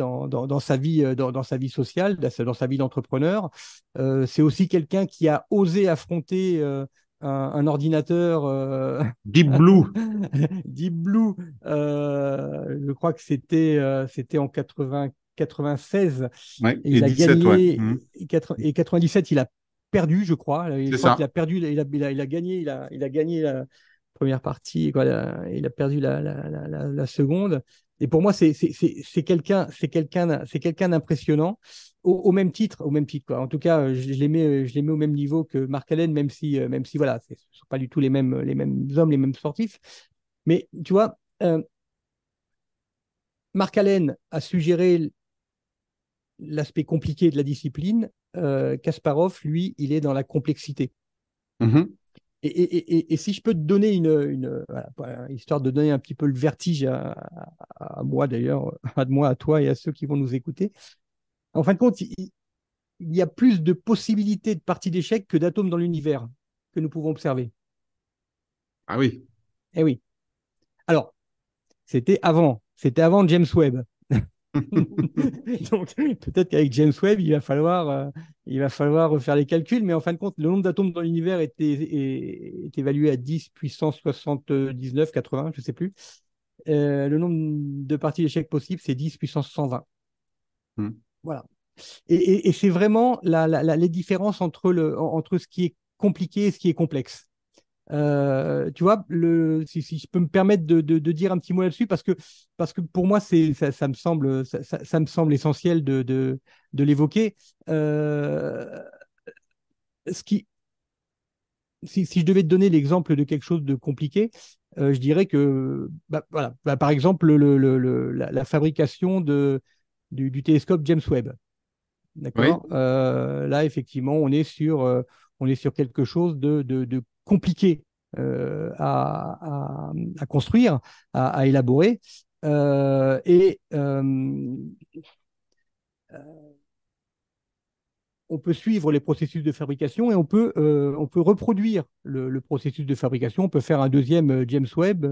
dans, dans, dans, sa vie, dans, dans, sa vie sociale, dans sa vie d'entrepreneur. c'est aussi quelqu'un qui a osé affronter un, ordinateur. Deep Blue. Deep Blue. je crois que c'était c'était en 80, 96. et, il a gagné. Mmh. Et, 97, il a perdu, je crois. Il, a perdu, il a, il a, il a gagné, il a, il a gagné la première partie, quoi, il a perdu la, la, la, seconde. Et pour moi, c'est quelqu'un, c'est quelqu'un, d'impressionnant. Au, même titre, au même titre, quoi. En tout cas, je, les mets, je les mets au même niveau que Marc Allen, même si, même si, voilà, ce sont pas du tout les mêmes, les mêmes hommes, les mêmes sportifs. Mais tu vois, euh, Marc Allen a suggéré l'aspect compliqué de la discipline. Euh, Kasparov, lui, il est dans la complexité. Mm-hmm. Et, si je peux te donner une, histoire de donner un petit peu le vertige à, moi d'ailleurs, à moi, à toi et à ceux qui vont nous écouter. En fin de compte, il, y a plus de possibilités de parties d'échecs que d'atomes dans l'univers que nous pouvons observer. Ah oui. Eh oui. Alors, c'était avant, c'était avant James Webb. Donc peut-être qu'avec James Webb, il va falloir, euh, il va falloir refaire les calculs, mais en fin de compte, le nombre d'atomes dans l'univers est, est, évalué à 10 puissance 79, 80, je sais plus. Euh, le nombre de parties d'échecs possibles, c'est 10 puissance 120. Hmm. Voilà. Et, et c'est vraiment la, la, les différences entre, le, entre ce qui est compliqué et ce qui est complexe. Euh, tu vois, le, si, si, je peux me permettre de, de, de dire un petit mot là-dessus, parce que, parce que pour moi, c'est, ça, ça, me semble, ça, ça, me semble essentiel de, de, de l'évoquer. Euh, ce qui, si, si, je devais te donner l'exemple de quelque chose de compliqué, euh, je dirais que, bah, voilà, bah, par exemple, le, le, la, la, fabrication de, du, du, télescope James Webb. D'accord? Là, effectivement, on est sur, on est sur quelque chose de, de, de compliqué euh, à, construire, à, élaborer. Euh, et euh, on peut suivre les processus de fabrication et on peut, on peut reproduire le, processus de fabrication. On peut faire un deuxième James Webb,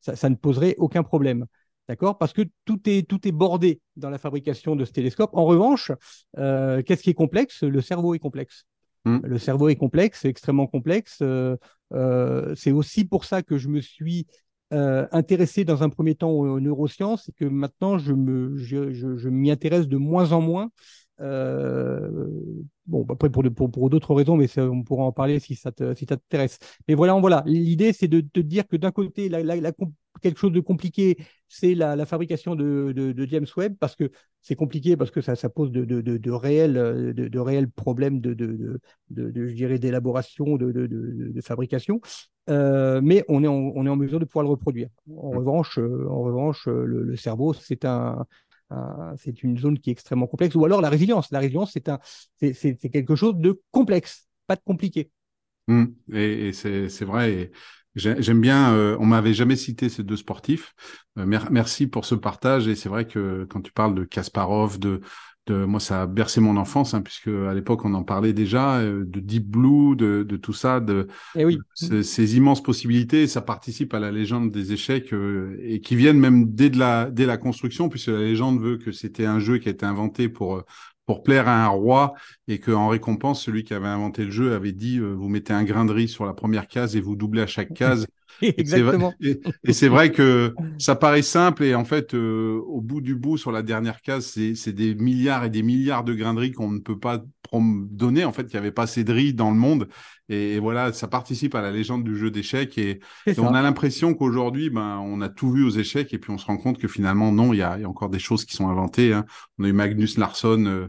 ça, ne poserait aucun problème. D'accord? Parce que tout est, tout est bordé dans la fabrication de ce télescope. En revanche, qu'est-ce qui est complexe? Le cerveau est complexe. Mmh. Le cerveau est complexe, extrêmement complexe. Euh, euh, c'est aussi pour ça que je me suis euh, intéressé dans un premier temps aux, neurosciences et que maintenant je m'y intéresse de moins en moins. bon, après pour, d'autres raisons, mais on pourra en parler si ça t'intéresse. Mais voilà, voilà. L'idée c'est de te dire que d'un côté la, la, la, quelque chose de compliqué, c'est la, fabrication de, James Webb, parce que c'est compliqué, parce que ça, pose de, réels, de, réels problèmes de, je dirais, d'élaboration, de, fabrication. Euh, mais on est, en, on est en mesure de pouvoir le reproduire. En mmh. revanche, euh, en revanche le, cerveau, c'est un, c'est une zone qui est extrêmement complexe. Ou alors la résilience. La résilience, c'est un, c'est quelque chose de complexe, pas de compliqué. Mmh. Et, et c'est vrai. Et J'aime bien, euh, on m'avait jamais cité ces deux sportifs. Euh, merci pour ce partage. Et c'est vrai que quand tu parles de Kasparov, de, de moi, ça a bercé mon enfance, hein, puisque à l'époque on en parlait déjà, euh, de Deep Blue, de, de tout ça, de et eh oui. ces immenses possibilités. Ça participe à la légende des échecs et qui viennent même dès de la dès la construction, puisque la légende veut que c'était un jeu qui a été inventé pour pour plaire à un roi et qu'en récompense, celui qui avait inventé le jeu avait dit euh, vous mettez un grain de riz sur la première case et vous doublez à chaque case. Exactement. Et c'est vrai que ça paraît simple et en fait, euh, au bout du bout, sur la dernière case, c'est des milliards et des milliards de grains de riz qu'on ne peut pas donner. En fait, il n'y avait pas assez de riz dans le monde. Et, voilà, ça participe à la légende du jeu d'échecs. Et, on a l'impression qu'aujourd'hui, ben, on a tout vu aux échecs. Et puis on se rend compte que finalement, non, il y a, encore des choses qui sont inventées. Hein. On a eu Magnus Larsson, euh, euh,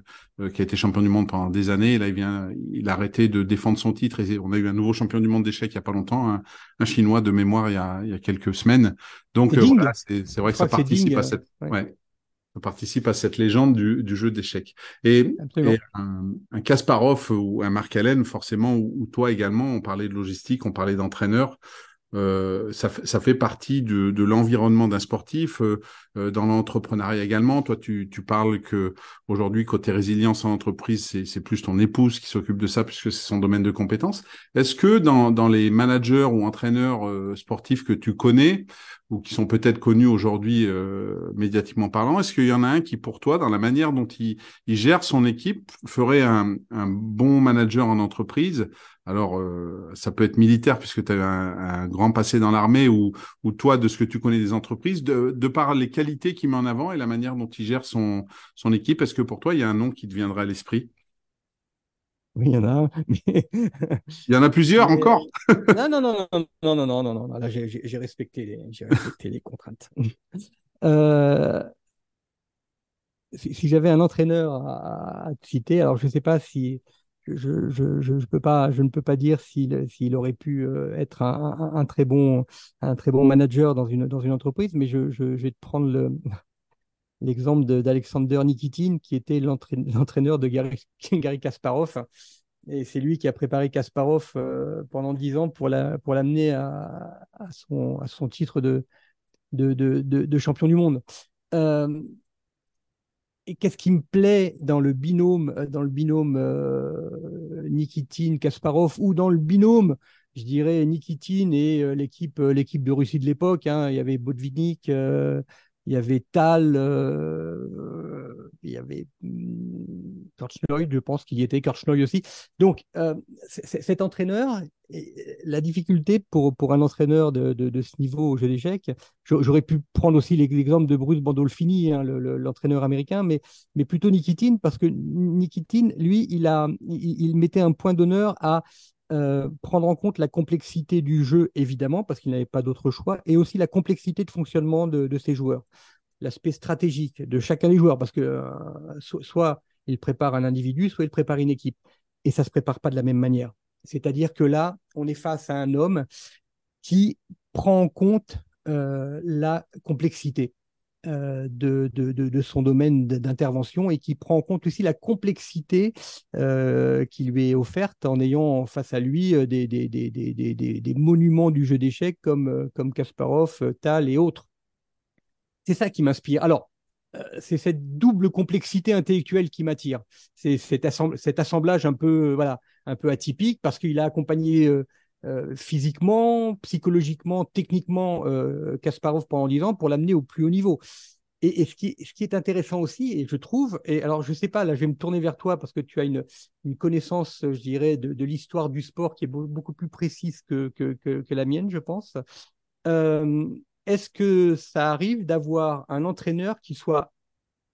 qui a été champion du monde pendant des années. Et là, il vient, il a arrêté de défendre son titre. Et on a eu un nouveau champion du monde d'échecs il y a pas longtemps, un Chinois de mémoire il y a, il y a quelques semaines. Donc euh, voilà, c'est vrai que ça participe à cette. Ouais participe à cette légende du, du jeu d'échecs. Et, un, un, Kasparov ou un Mark Allen, forcément, ou, toi également, on parlait de logistique, on parlait d'entraîneur. Euh, ça, ça, fait partie de, de l'environnement d'un sportif, euh, euh, dans l'entrepreneuriat également. Toi, tu, tu parles que aujourd'hui, côté résilience en entreprise, c'est plus ton épouse qui s'occupe de ça puisque c'est son domaine de compétence. Est-ce que dans, dans les managers ou entraîneurs sportifs que tu connais, ou qui sont peut-être connus aujourd'hui euh, médiatiquement parlant. Est-ce qu'il y en a un qui, pour toi, dans la manière dont il, gère son équipe, ferait un, bon manager en entreprise? Alors, euh, ça peut être militaire puisque tu as un, un, grand passé dans l'armée ou, toi, de ce que tu connais des entreprises, de, par les qualités qu'il met en avant et la manière dont il gère son, équipe. Est-ce que pour toi, il y a un nom qui te viendrait à l'esprit? Oui, il y en a un. Mais... Il y en a plusieurs mais... encore? non, non, non, non, non, non, non, non, non, non. Là, j'ai respecté les, j'ai respecté les contraintes. Euh... Si, si j'avais un entraîneur à, à, citer, alors je ne sais pas si je, je, je, je, peux pas, je ne peux pas dire s'il aurait pu être un, un, un, très bon un très bon manager dans une dans une entreprise, mais je vais te prendre le l'exemple d'Alexander Nikitin, qui était l'entraîneur de Gary, Kasparov. Et c'est lui qui a préparé Kasparov euh, pendant dix ans pour l'amener à, son, titre de, champion du monde. Euh, et qu'est-ce qui me plaît dans le binôme, dans le binôme euh, Nikitin Kasparov ou dans le binôme, je dirais Nikitin et euh, l'équipe l'équipe de Russie de l'époque. Hein, il y avait Botvinnik, euh, il y avait Tal, euh, il y avait hmm, Korchnoi, je pense qu'il y était, Korchnoi aussi. Donc, euh, cet entraîneur, la difficulté pour, pour un entraîneur de, de, ce niveau au jeu d'échecs, j'aurais pu prendre aussi l'exemple de Bruce Bandolfini, hein, l'entraîneur le, américain, mais, mais plutôt Nikitin, parce que Nikitin, lui, il, a, il mettait un point d'honneur à euh, prendre en compte la complexité du jeu, évidemment, parce qu'il n'avait pas d'autre choix, et aussi la complexité de fonctionnement de, ses joueurs, l'aspect stratégique de chacun des joueurs, parce que euh, so soit il prépare un individu, soit il prépare une équipe, et ça ne se prépare pas de la même manière. C'est-à-dire que là, on est face à un homme qui prend en compte euh, la complexité. Euh, de, de, de, son domaine d'intervention et qui prend en compte aussi la complexité euh, qui lui est offerte en ayant face à lui euh, des, des, des, des, monuments du jeu d'échecs comme, comme Kasparov, Tal et autres. C'est ça qui m'inspire. Alors, c'est cette double complexité intellectuelle qui m'attire. C'est cet, assemblage un peu, voilà, un peu atypique parce qu'il a accompagné euh, physiquement, psychologiquement, techniquement euh, Kasparov pendant 10 ans pour l'amener au plus haut niveau. Et, ce, qui, est intéressant aussi, et je trouve, et alors je sais pas, là je vais me tourner vers toi parce que tu as une, connaissance, je dirais, de, l'histoire du sport qui est beaucoup plus précise que, la mienne, je pense. Euh, Est-ce que ça arrive d'avoir un entraîneur qui soit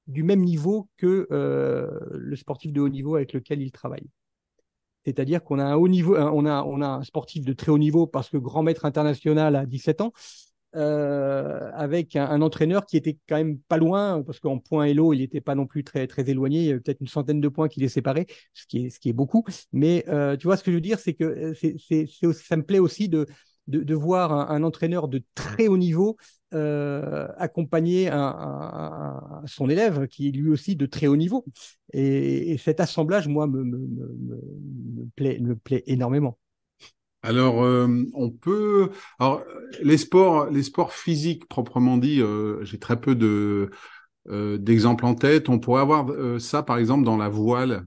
du même niveau que le sportif de haut niveau avec lequel il travaille? C'est-à-dire qu'on a un haut niveau, on a, un sportif de très haut niveau parce que grand maître international à 17 ans, euh, avec un, entraîneur qui était quand même pas loin, parce qu'en point Hello, il n'était pas non plus très, très éloigné, il y avait peut-être une centaine de points qui les séparaient, ce qui est, beaucoup. Mais euh, tu vois, ce que je veux dire, c'est que euh, ça me plaît aussi de, de, voir un, entraîneur de très haut niveau euh, accompagner un, son élève qui est lui aussi de très haut niveau. Et, et cet assemblage, moi, me, plaît, me plaît énormément. Alors, euh, on peut. Alors, les sports, les sports physiques proprement dit, euh, j'ai très peu de d'exemples en tête. On pourrait avoir ça, par exemple, dans la voile,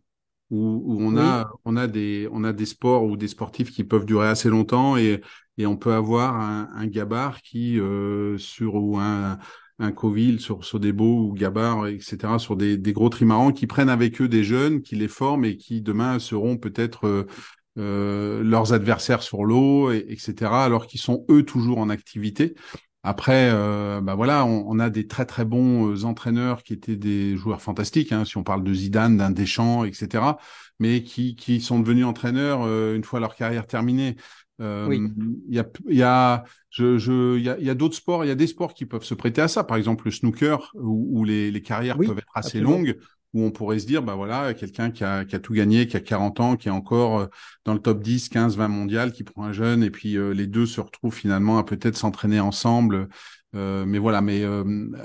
où, où on oui. a on a des on a des sports ou des sportifs qui peuvent durer assez longtemps et et on peut avoir un, un gabar qui euh, sur ou un un Coville sur Sodebo ou Gabar, etc., sur des, des, gros trimarans qui prennent avec eux des jeunes, qui les forment et qui demain seront peut-être euh, euh, leurs adversaires sur l'eau, etc., alors qu'ils sont eux toujours en activité. Après, euh, bah voilà, on, on, a des très très bons euh, entraîneurs qui étaient des joueurs fantastiques. Hein, si on parle de Zidane, d'un Deschamps, etc., mais qui qui sont devenus entraîneurs euh, une fois leur carrière terminée. Euh, oui. Il y a, il y a, je, je, il y a, y a d'autres sports. Il y a des sports qui peuvent se prêter à ça. Par exemple, le snooker, où, où les, les, carrières oui, peuvent être assez absolument. longues, où on pourrait se dire, bah voilà, quelqu'un qui a, tout gagné, qui a 40 ans, qui est encore euh, dans le top 10, 15, 20 mondial, qui prend un jeune, et puis euh, les deux se retrouvent finalement à peut-être s'entraîner ensemble. Euh, mais voilà, mais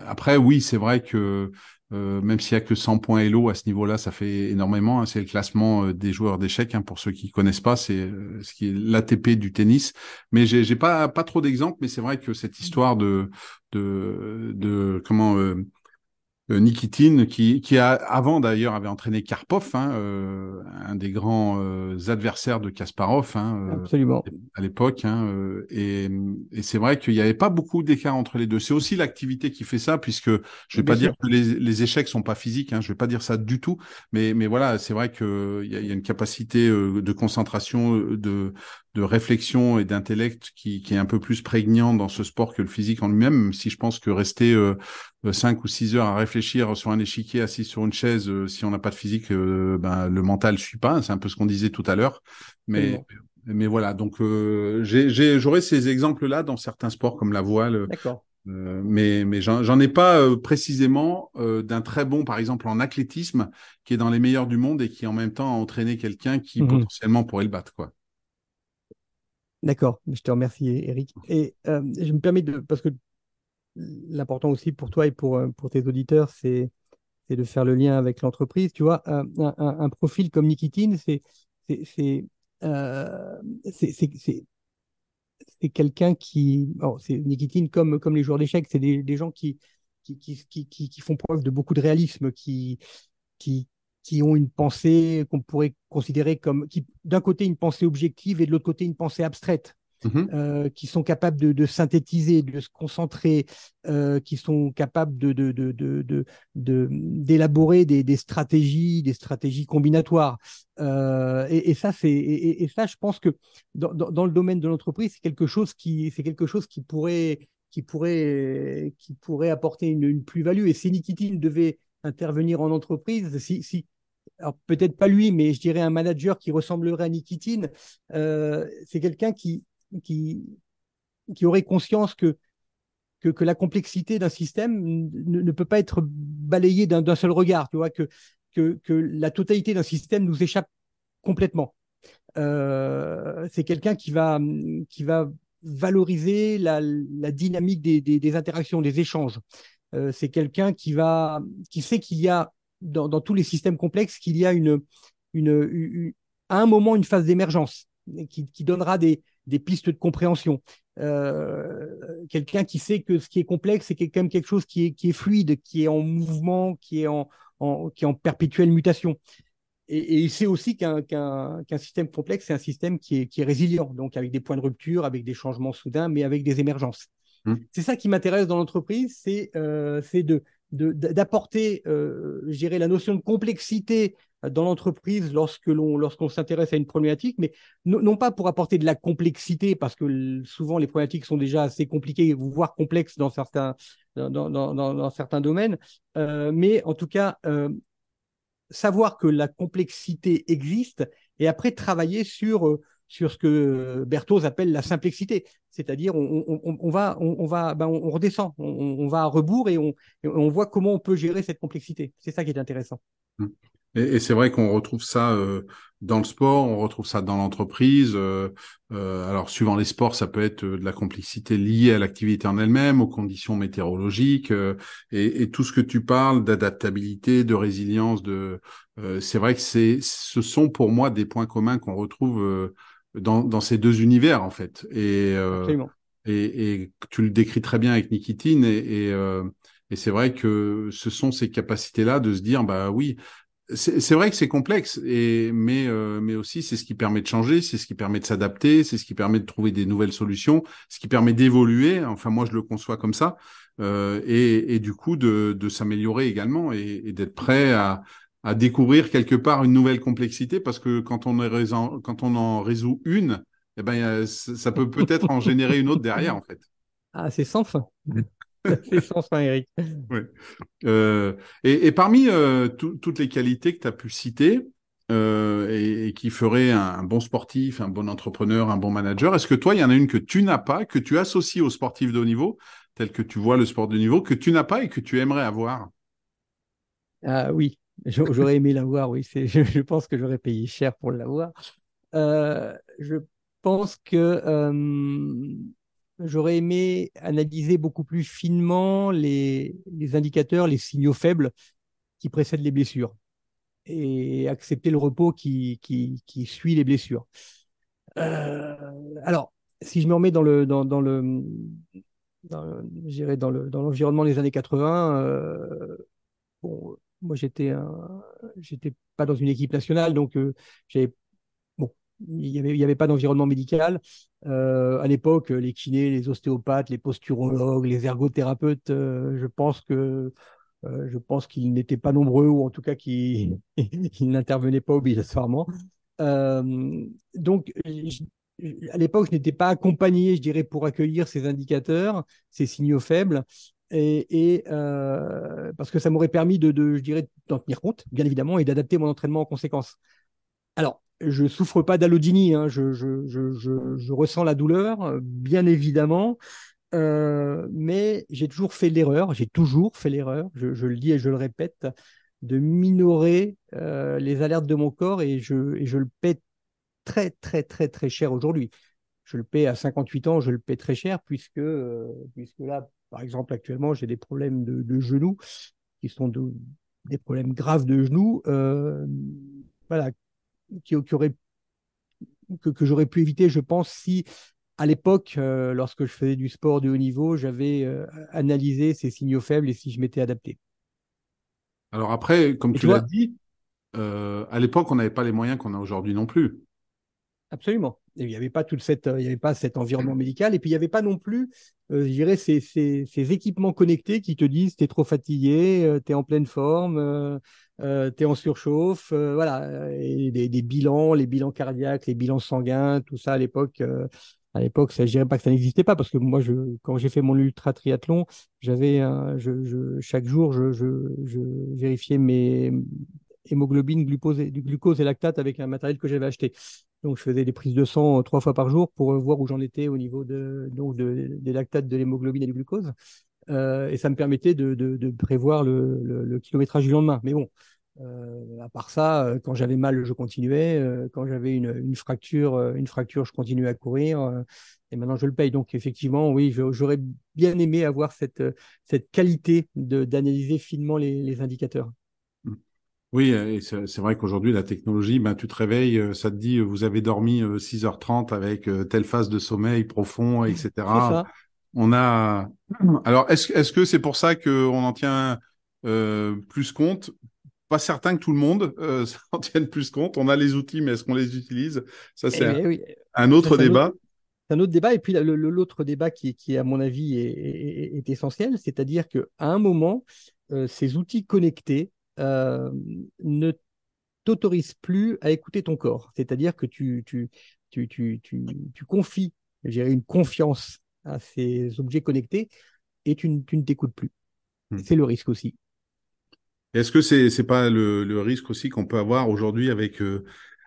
après, oui, c'est vrai que même s'il y a que 100 points Elo à ce niveau-là, ça fait énormément. Hein. C'est le classement des joueurs d'échecs. Hein, pour ceux qui connaissent pas, c'est ce qui est l'ATP du tennis. Mais j'ai, pas pas trop d'exemples, mais c'est vrai que cette histoire de de comment Nikitine, qui, qui a, avant d'ailleurs avait entraîné Karpov, hein, euh, un des grands euh, adversaires de Kasparov hein, Absolument. à l'époque. Hein, et, et c'est vrai qu'il n'y avait pas beaucoup d'écart entre les deux. C'est aussi l'activité qui fait ça, puisque je vais pas dire que les, les, échecs sont pas physiques, hein, je vais pas dire ça du tout, mais, mais voilà, c'est vrai qu'il y a, y a une capacité de concentration, de, de réflexion et d'intellect qui, qui, est un peu plus prégnant dans ce sport que le physique en lui-même, même si je pense que rester euh, cinq ou six heures à réfléchir sur un échiquier assis sur une chaise, euh, si on n'a pas de physique, euh, ben, le mental suit pas. C'est un peu ce qu'on disait tout à l'heure. Mais, mais voilà, donc j'aurais ces exemples-là dans certains sports comme la voile. D'accord. mais mais j'en ai pas précisément d'un très bon, par exemple en athlétisme, qui est dans les meilleurs du monde et qui en même temps a entraîné quelqu'un qui mmh potentiellement pourrait le battre, quoi. D'accord, je te remercie Eric. Et euh, je me permets de, parce que l'important aussi pour toi et pour, euh, pour tes auditeurs, c'est de faire le lien avec l'entreprise. Tu vois, un, profil comme Nikitine, c'est euh, quelqu'un qui, c'est Nikitine comme comme les joueurs d'échecs, c'est des, des, gens qui qui, qui qui, qui, font preuve de beaucoup de réalisme, qui qui qui ont une pensée qu'on pourrait considérer comme, d'un côté une pensée objective et de l'autre côté une pensée abstraite. Mm-hmm. Euh, qui sont capables de, de, synthétiser, de se concentrer, euh, qui sont capables de, d'élaborer des, des, stratégies, des stratégies combinatoires. Euh, et, et, ça, c'est et, et, ça, je pense que dans, dans, dans le domaine de l'entreprise, c'est quelque chose qui, c'est quelque chose qui pourrait, qui pourrait, qui pourrait apporter une, une plus-value. Et si Nikitine devait intervenir en entreprise, si, si, alors peut-être pas lui, mais je dirais un manager qui ressemblerait à Nikitine, euh, c'est quelqu'un qui, qui, qui aurait conscience que, que, la complexité d'un système ne, peut pas être balayée d'un seul regard, tu vois, que, que, que la totalité d'un système nous échappe complètement. Euh, c'est quelqu'un qui va, qui va valoriser la, la dynamique des, des, des, interactions, des échanges. Euh, c'est quelqu'un qui va, qui sait qu'il y a dans, tous les systèmes complexes qu'il y a une, une, à un moment une phase d'émergence qui, qui, donnera des, des, pistes de compréhension. Euh, quelqu'un qui sait que ce qui est complexe, c'est quand même quelque chose qui est, qui est fluide, qui est en mouvement, qui est en, en qui est en perpétuelle mutation. Et, et il sait aussi qu'un qu'un qu'un système complexe, c'est un système qui est, qui est résilient, donc avec des points de rupture, avec des changements soudains, mais avec des émergences. Mmh. C'est ça qui m'intéresse dans l'entreprise, c'est euh, de d'apporter, euh, la notion de complexité dans l'entreprise lorsque l'on lorsqu'on s'intéresse à une problématique, mais non, pas pour apporter de la complexité, parce que souvent les problématiques sont déjà assez compliquées, voire complexes dans certains dans, dans, certains domaines, euh, mais en tout cas euh, savoir que la complexité existe et après travailler sur euh, sur ce que Berthoz appelle la simplicité. C'est-à-dire, on, va, on, va, ben, on redescend, on, va à rebours et on, voit comment on peut gérer cette complexité. C'est ça qui est intéressant. Et, c'est vrai qu'on retrouve ça euh, dans le sport, on retrouve ça dans l'entreprise. Euh, euh, alors, suivant les sports, ça peut être de la complexité liée à l'activité en elle-même, aux conditions météorologiques, et, et, tout ce que tu parles d'adaptabilité, de résilience. De, c'est vrai que c'est, ce sont pour moi des points communs qu'on retrouve dans, dans ces deux univers en fait. Et, euh, et, et, tu le décris très bien avec Nikitine et, et, euh, et c'est vrai que ce sont ces capacités-là de se dire bah oui. C'est vrai que c'est complexe, et, mais, euh, mais aussi c'est ce qui permet de changer, c'est ce qui permet de s'adapter, c'est ce qui permet de trouver des nouvelles solutions, ce qui permet d'évoluer. Enfin, moi, je le conçois comme ça, euh, et, et, du coup de, de s'améliorer également et, et d'être prêt à, à découvrir quelque part une nouvelle complexité parce que quand on, est quand on en résout une, eh ben, ça peut peut-être en générer une autre derrière, en fait. Ah, c'est sans fin. c'est sans fin, Eric. Euh, et, parmi euh, toutes les qualités que tu as pu citer euh, et, qui feraient un, bon sportif, un bon entrepreneur, un bon manager, est-ce que toi, il y en a une que tu n'as pas, que tu associes au sportif de haut niveau, tel que tu vois le sport de niveau, que tu n'as pas et que tu aimerais avoir? Ah oui, J'aurais aimé l'avoir, oui. Je, je, pense que j'aurais payé cher pour l'avoir. Euh, je pense que euh, j'aurais aimé analyser beaucoup plus finement les, indicateurs, les signaux faibles qui précèdent les blessures et accepter le repos qui, suit les blessures. Euh, alors, si je me remets dans le dans, dans le dans, l'environnement des années 80, bon, moi j'étais j'étais pas dans une équipe nationale, donc j'avais bon, il n'y avait, pas d'environnement médical. à l'époque, les kinés, les ostéopathes, les posturologues, les ergothérapeutes, je pense que je pense qu'ils n'étaient pas nombreux ou en tout cas qu'ils n'intervenaient pas obligatoirement. donc, à l'époque, je n'étais pas accompagné, je dirais, pour accueillir ces indicateurs, ces signaux faibles, et, euh, parce que ça m'aurait permis de, je dirais, d'en tenir compte, bien évidemment, et d'adapter mon entraînement en conséquence. Alors, je souffre pas d'allodynie, hein, je, ressens la douleur, bien évidemment, euh, mais j'ai toujours fait l'erreur, j'ai toujours fait l'erreur, je, le dis et je le répète, de minorer euh, les alertes de mon corps et je, et je le paie très, très, très, très cher aujourd'hui. Je le paie à 58 ans, je le paie très cher puisque, puisque là, par exemple, actuellement, j'ai des problèmes de, genoux qui sont des problèmes graves de genoux, euh, voilà, qui, auraient, que, que j'aurais pu éviter, je pense, si à l'époque, euh, lorsque je faisais du sport de haut niveau, j'avais analysé ces signaux faibles et si je m'étais adapté. Alors après, comme tu l'as dit, à l'époque, on n'avait pas les moyens qu'on a aujourd'hui non plus. Absolument. il n'y avait pas toute cette, il y avait pas cet environnement médical, et puis il n'y avait pas non plus, euh, ces, ces, équipements connectés qui te disent t'es trop fatigué, euh, t'es en pleine forme, euh, t'es en surchauffe, voilà, et des, bilans, les bilans cardiaques, les bilans sanguins, tout ça à l'époque. à l'époque, je dirais pas que ça n'existait pas parce que moi, quand j'ai fait mon ultra triathlon, j'avais, je, chaque jour, je, vérifiais mes hémoglobine, glucose et, glucose et lactate avec un matériel que j'avais acheté. Donc, je faisais des prises de sang euh, trois fois par jour pour euh, voir où j'en étais au niveau de, donc de, des lactates, de l'hémoglobine et du glucose. Euh, et ça me permettait de, de, prévoir le, kilométrage du lendemain. Mais bon, à part ça, quand j'avais mal, je continuais. quand j'avais une, fracture, une fracture, je continuais à courir. et maintenant, je le paye. Donc, effectivement, oui, j'aurais bien aimé avoir cette, cette qualité d'analyser finement les indicateurs. Oui, et c'est vrai qu'aujourd'hui, la technologie, ben, tu te réveilles, euh, ça te dit, vous avez dormi 6h30 euh, avec euh, telle phase de sommeil profond, etc. On a. Alors, est-ce est -ce que c'est pour ça qu'on en tient plus compte? Pas certain que tout le monde en tienne plus compte. On a les outils, mais est-ce qu'on les utilise? Ça, c'est eh un, autre débat. C'est un autre débat. Et puis, l'autre débat qui, qui, à mon avis, est, est essentiel, c'est-à-dire qu'à un moment, ces outils connectés, euh, ne t'autorise plus à écouter ton corps. C'est-à-dire que tu, tu, tu, tu, tu, confies une confiance à ces objets connectés et tu, tu ne t'écoutes plus. Hmm. C'est le risque aussi. Est-ce que c'est n'est pas le, le, risque aussi qu'on peut avoir aujourd'hui avec euh,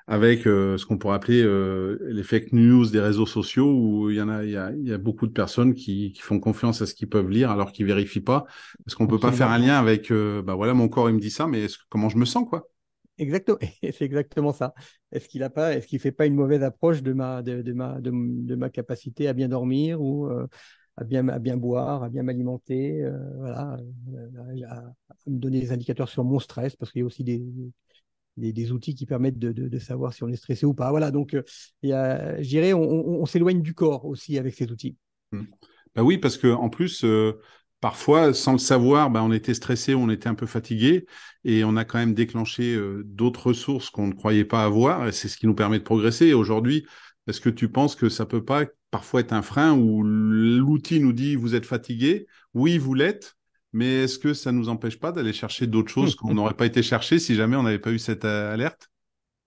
avec euh, ce qu'on pourrait appeler euh, les fake news des réseaux sociaux où il y en a il y a, il y a beaucoup de personnes qui, qui, font confiance à ce qu'ils peuvent lire alors qu'ils vérifient pas. Est-ce qu'on peut pas faire un lien avec euh, bah voilà mon corps il me dit ça mais est-ce, comment je me sens quoi? Exactement, c'est exactement ça. Est-ce qu'il a pas, est-ce qu'il fait pas une mauvaise approche de ma de, de ma de, de, ma capacité à bien dormir ou à bien à bien boire, à bien m'alimenter, voilà, à, à, me donner des indicateurs sur mon stress parce qu'il y a aussi des, des, outils qui permettent de, savoir si on est stressé ou pas. Voilà, donc euh, je dirais, on, s'éloigne du corps aussi avec ces outils. Mmh. Bah oui, parce que en plus, euh, parfois, sans le savoir, bah, on était stressé, on était un peu fatigué, et on a quand même déclenché euh, d'autres ressources qu'on ne croyait pas avoir, et c'est ce qui nous permet de progresser. Aujourd'hui, est-ce que tu penses que ça peut pas parfois être un frein où l'outil nous dit vous êtes fatigué? Oui, vous l'êtes, mais est-ce que ça ne nous empêche pas d'aller chercher d'autres choses qu'on n'aurait pas été chercher si jamais on n'avait pas eu cette euh, alerte?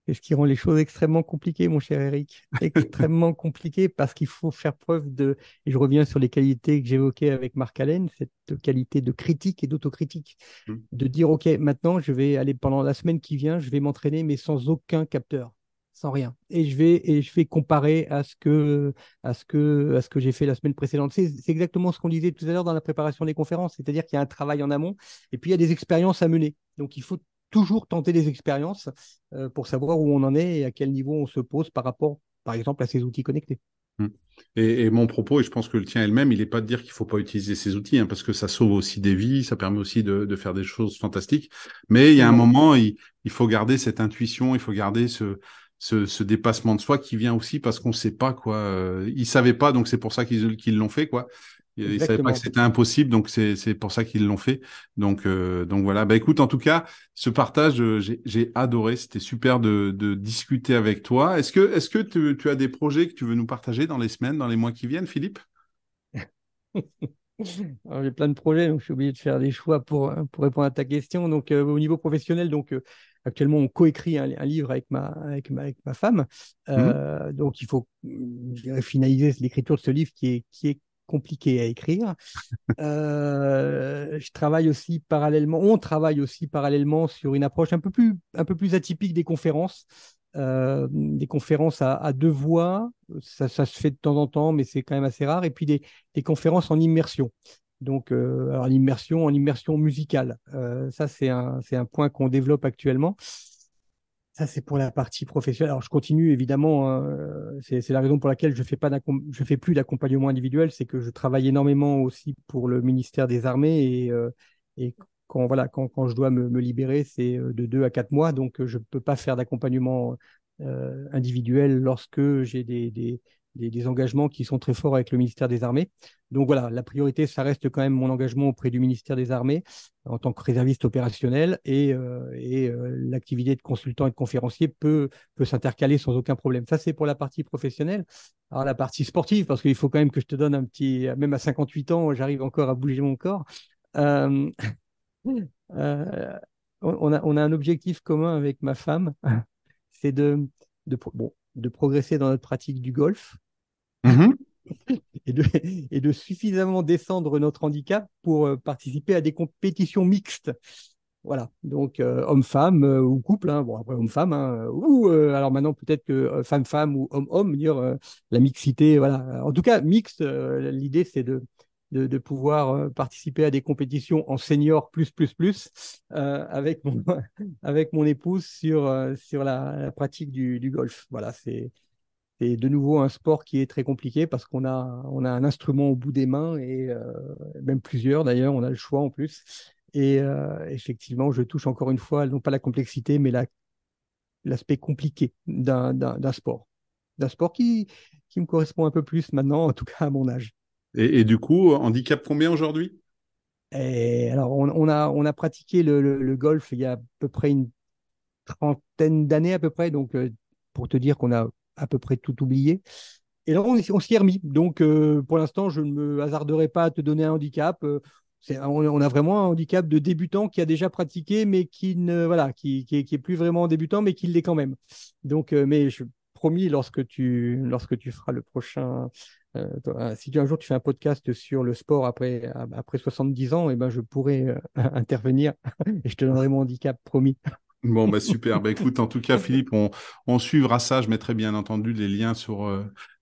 C'est ce qui rend les choses extrêmement compliquées, mon cher Eric. Extrêmement compliquées parce qu'il faut faire preuve de, et je reviens sur les qualités que j'évoquais avec Marc Allen, cette qualité de critique et d'autocritique. Mmh. De dire, OK, maintenant, je vais aller pendant la semaine qui vient, je vais m'entraîner, mais sans aucun capteur sans rien. Et je vais et je vais comparer à ce que à ce que à ce que j'ai fait la semaine précédente. C'est exactement ce qu'on disait tout à l'heure dans la préparation des conférences, c'est-à-dire qu'il y a un travail en amont et puis il y a des expériences à mener. Donc il faut toujours tenter des expériences euh, pour savoir où on en est et à quel niveau on se pose par rapport, par exemple, à ces outils connectés. Mmh. Et, mon propos, et je pense que le tien elle-même, il n'est pas de dire qu'il ne faut pas utiliser ces outils, hein, parce que ça sauve aussi des vies, ça permet aussi de, de faire des choses fantastiques. Mais il y a un moment, il, il, faut garder cette intuition, il faut garder ce, ce, dépassement de soi qui vient aussi parce qu'on ne sait pas quoi. Euh, ils savaient pas, donc c'est pour ça qu'ils l'ont fait quoi. Ils ne savaient pas que c'était impossible, donc c'est pour ça qu'ils l'ont fait. Donc, euh, donc voilà. Bah écoute, en tout cas, ce partage, euh, j'ai adoré. C'était super de, de, discuter avec toi. Est-ce que, est-ce que tu, tu, as des projets que tu veux nous partager dans les semaines, dans les mois qui viennent, Philippe? J'ai plein de projets, donc je suis obligé de faire des choix pour, pour répondre à ta question. Donc, euh, au niveau professionnel, donc actuellement, on coécrit un, un, livre avec ma, avec ma, avec ma femme. Mmh. Donc, il faut finaliser l'écriture de ce livre qui est, qui est compliqué à écrire. Euh, je travaille aussi parallèlement, on travaille aussi parallèlement sur une approche un peu plus, un peu plus atypique des conférences. Euh, des conférences à, deux voix, ça, ça, se fait de temps en temps, mais c'est quand même assez rare. Et puis des, des conférences en immersion. Donc, euh, alors l'immersion en immersion musicale. Euh, ça, c'est un, c'est un point qu'on développe actuellement. Ça, c'est pour la partie professionnelle. Alors, je continue évidemment. Hein, c'est la raison pour laquelle je fais pas je fais plus d'accompagnement individuel, c'est que je travaille énormément aussi pour le ministère des Armées et, euh, et quand voilà, quand, quand je dois me, libérer, c'est euh, de deux à quatre mois, donc je peux pas faire d'accompagnement euh, individuel lorsque j'ai des, des, des, engagements qui sont très forts avec le ministère des Armées. Donc voilà, la priorité, ça reste quand même mon engagement auprès du ministère des Armées en tant que réserviste opérationnel et, euh, et euh, l'activité de consultant et de conférencier peut, peut s'intercaler sans aucun problème. Ça, c'est pour la partie professionnelle. Alors la partie sportive, parce qu'il faut quand même que je te donne un petit, même à 58 ans, j'arrive encore à bouger mon corps. Euh, on, a, on a un objectif commun avec ma femme, c'est de, de, bon, de progresser dans notre pratique du golf et, de, et, de, suffisamment descendre notre handicap pour euh, participer à des compétitions mixtes. Voilà, donc euh, homme-femme euh, ou couple, hein. bon après homme-femme, hein, ou alors maintenant peut-être que femme-femme ou homme-homme, dire la mixité, voilà. En tout cas, mixte, l'idée c'est de, de, pouvoir euh, participer à des compétitions en senior plus plus plus euh, avec mon avec mon épouse sur euh, sur la, pratique du, golf. Voilà, c'est c'est de nouveau un sport qui est très compliqué parce qu'on a on a un instrument au bout des mains et même plusieurs d'ailleurs, on a le choix en plus. Et effectivement, je touche encore une fois non pas la complexité mais la l'aspect compliqué d'un d'un sport, d'un sport qui qui me correspond un peu plus maintenant, en tout cas à mon âge. Et, du coup, handicap combien aujourd'hui? Alors, on, a, pratiqué le, golf il y a à peu près une trentaine d'années à peu près, donc euh, pour te dire qu'on a à peu près tout oublié. Et là, on, s'y est remis. Donc, euh, pour l'instant, je ne me hasarderai pas à te donner un handicap. Euh, on, a vraiment un handicap de débutant qui a déjà pratiqué, mais qui ne voilà, qui, est, plus vraiment débutant, mais qui l'est quand même. Donc, mais je promis, lorsque tu, lorsque tu feras le prochain, euh, euh, si un jour tu fais un podcast sur le sport après, après 70 ans, et eh ben, je pourrais euh, intervenir et je te donnerai mon handicap, promis. Bon, bah super. bah, écoute, en tout cas, Philippe, on, on suivra ça. Je mettrai bien entendu les liens sur,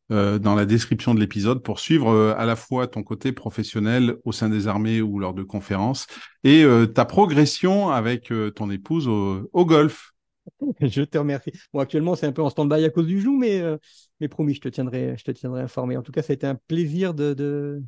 dans la description de l'épisode pour suivre à la fois ton côté professionnel au sein des armées ou lors de conférences et ta progression avec ton épouse au, au golf. je te remercie. Bon, actuellement, c'est un peu en stand-by à cause du jour, mais, euh, mais promis, je te, tiendrai, informé. En tout cas, ça a été un plaisir de,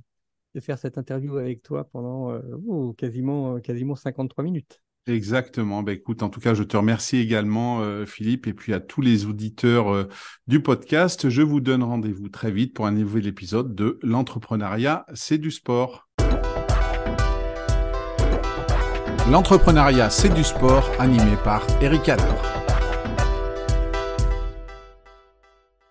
faire cette interview avec toi pendant euh, quasiment, quasiment 53 minutes. Exactement. Ben, écoute, en tout cas, je te remercie également, euh, Philippe, et puis à tous les auditeurs du podcast. Je vous donne rendez-vous très vite pour un nouvel épisode de L'entrepreneuriat, c'est du sport. L'entrepreneuriat, c'est du sport, animé par Eric Adler.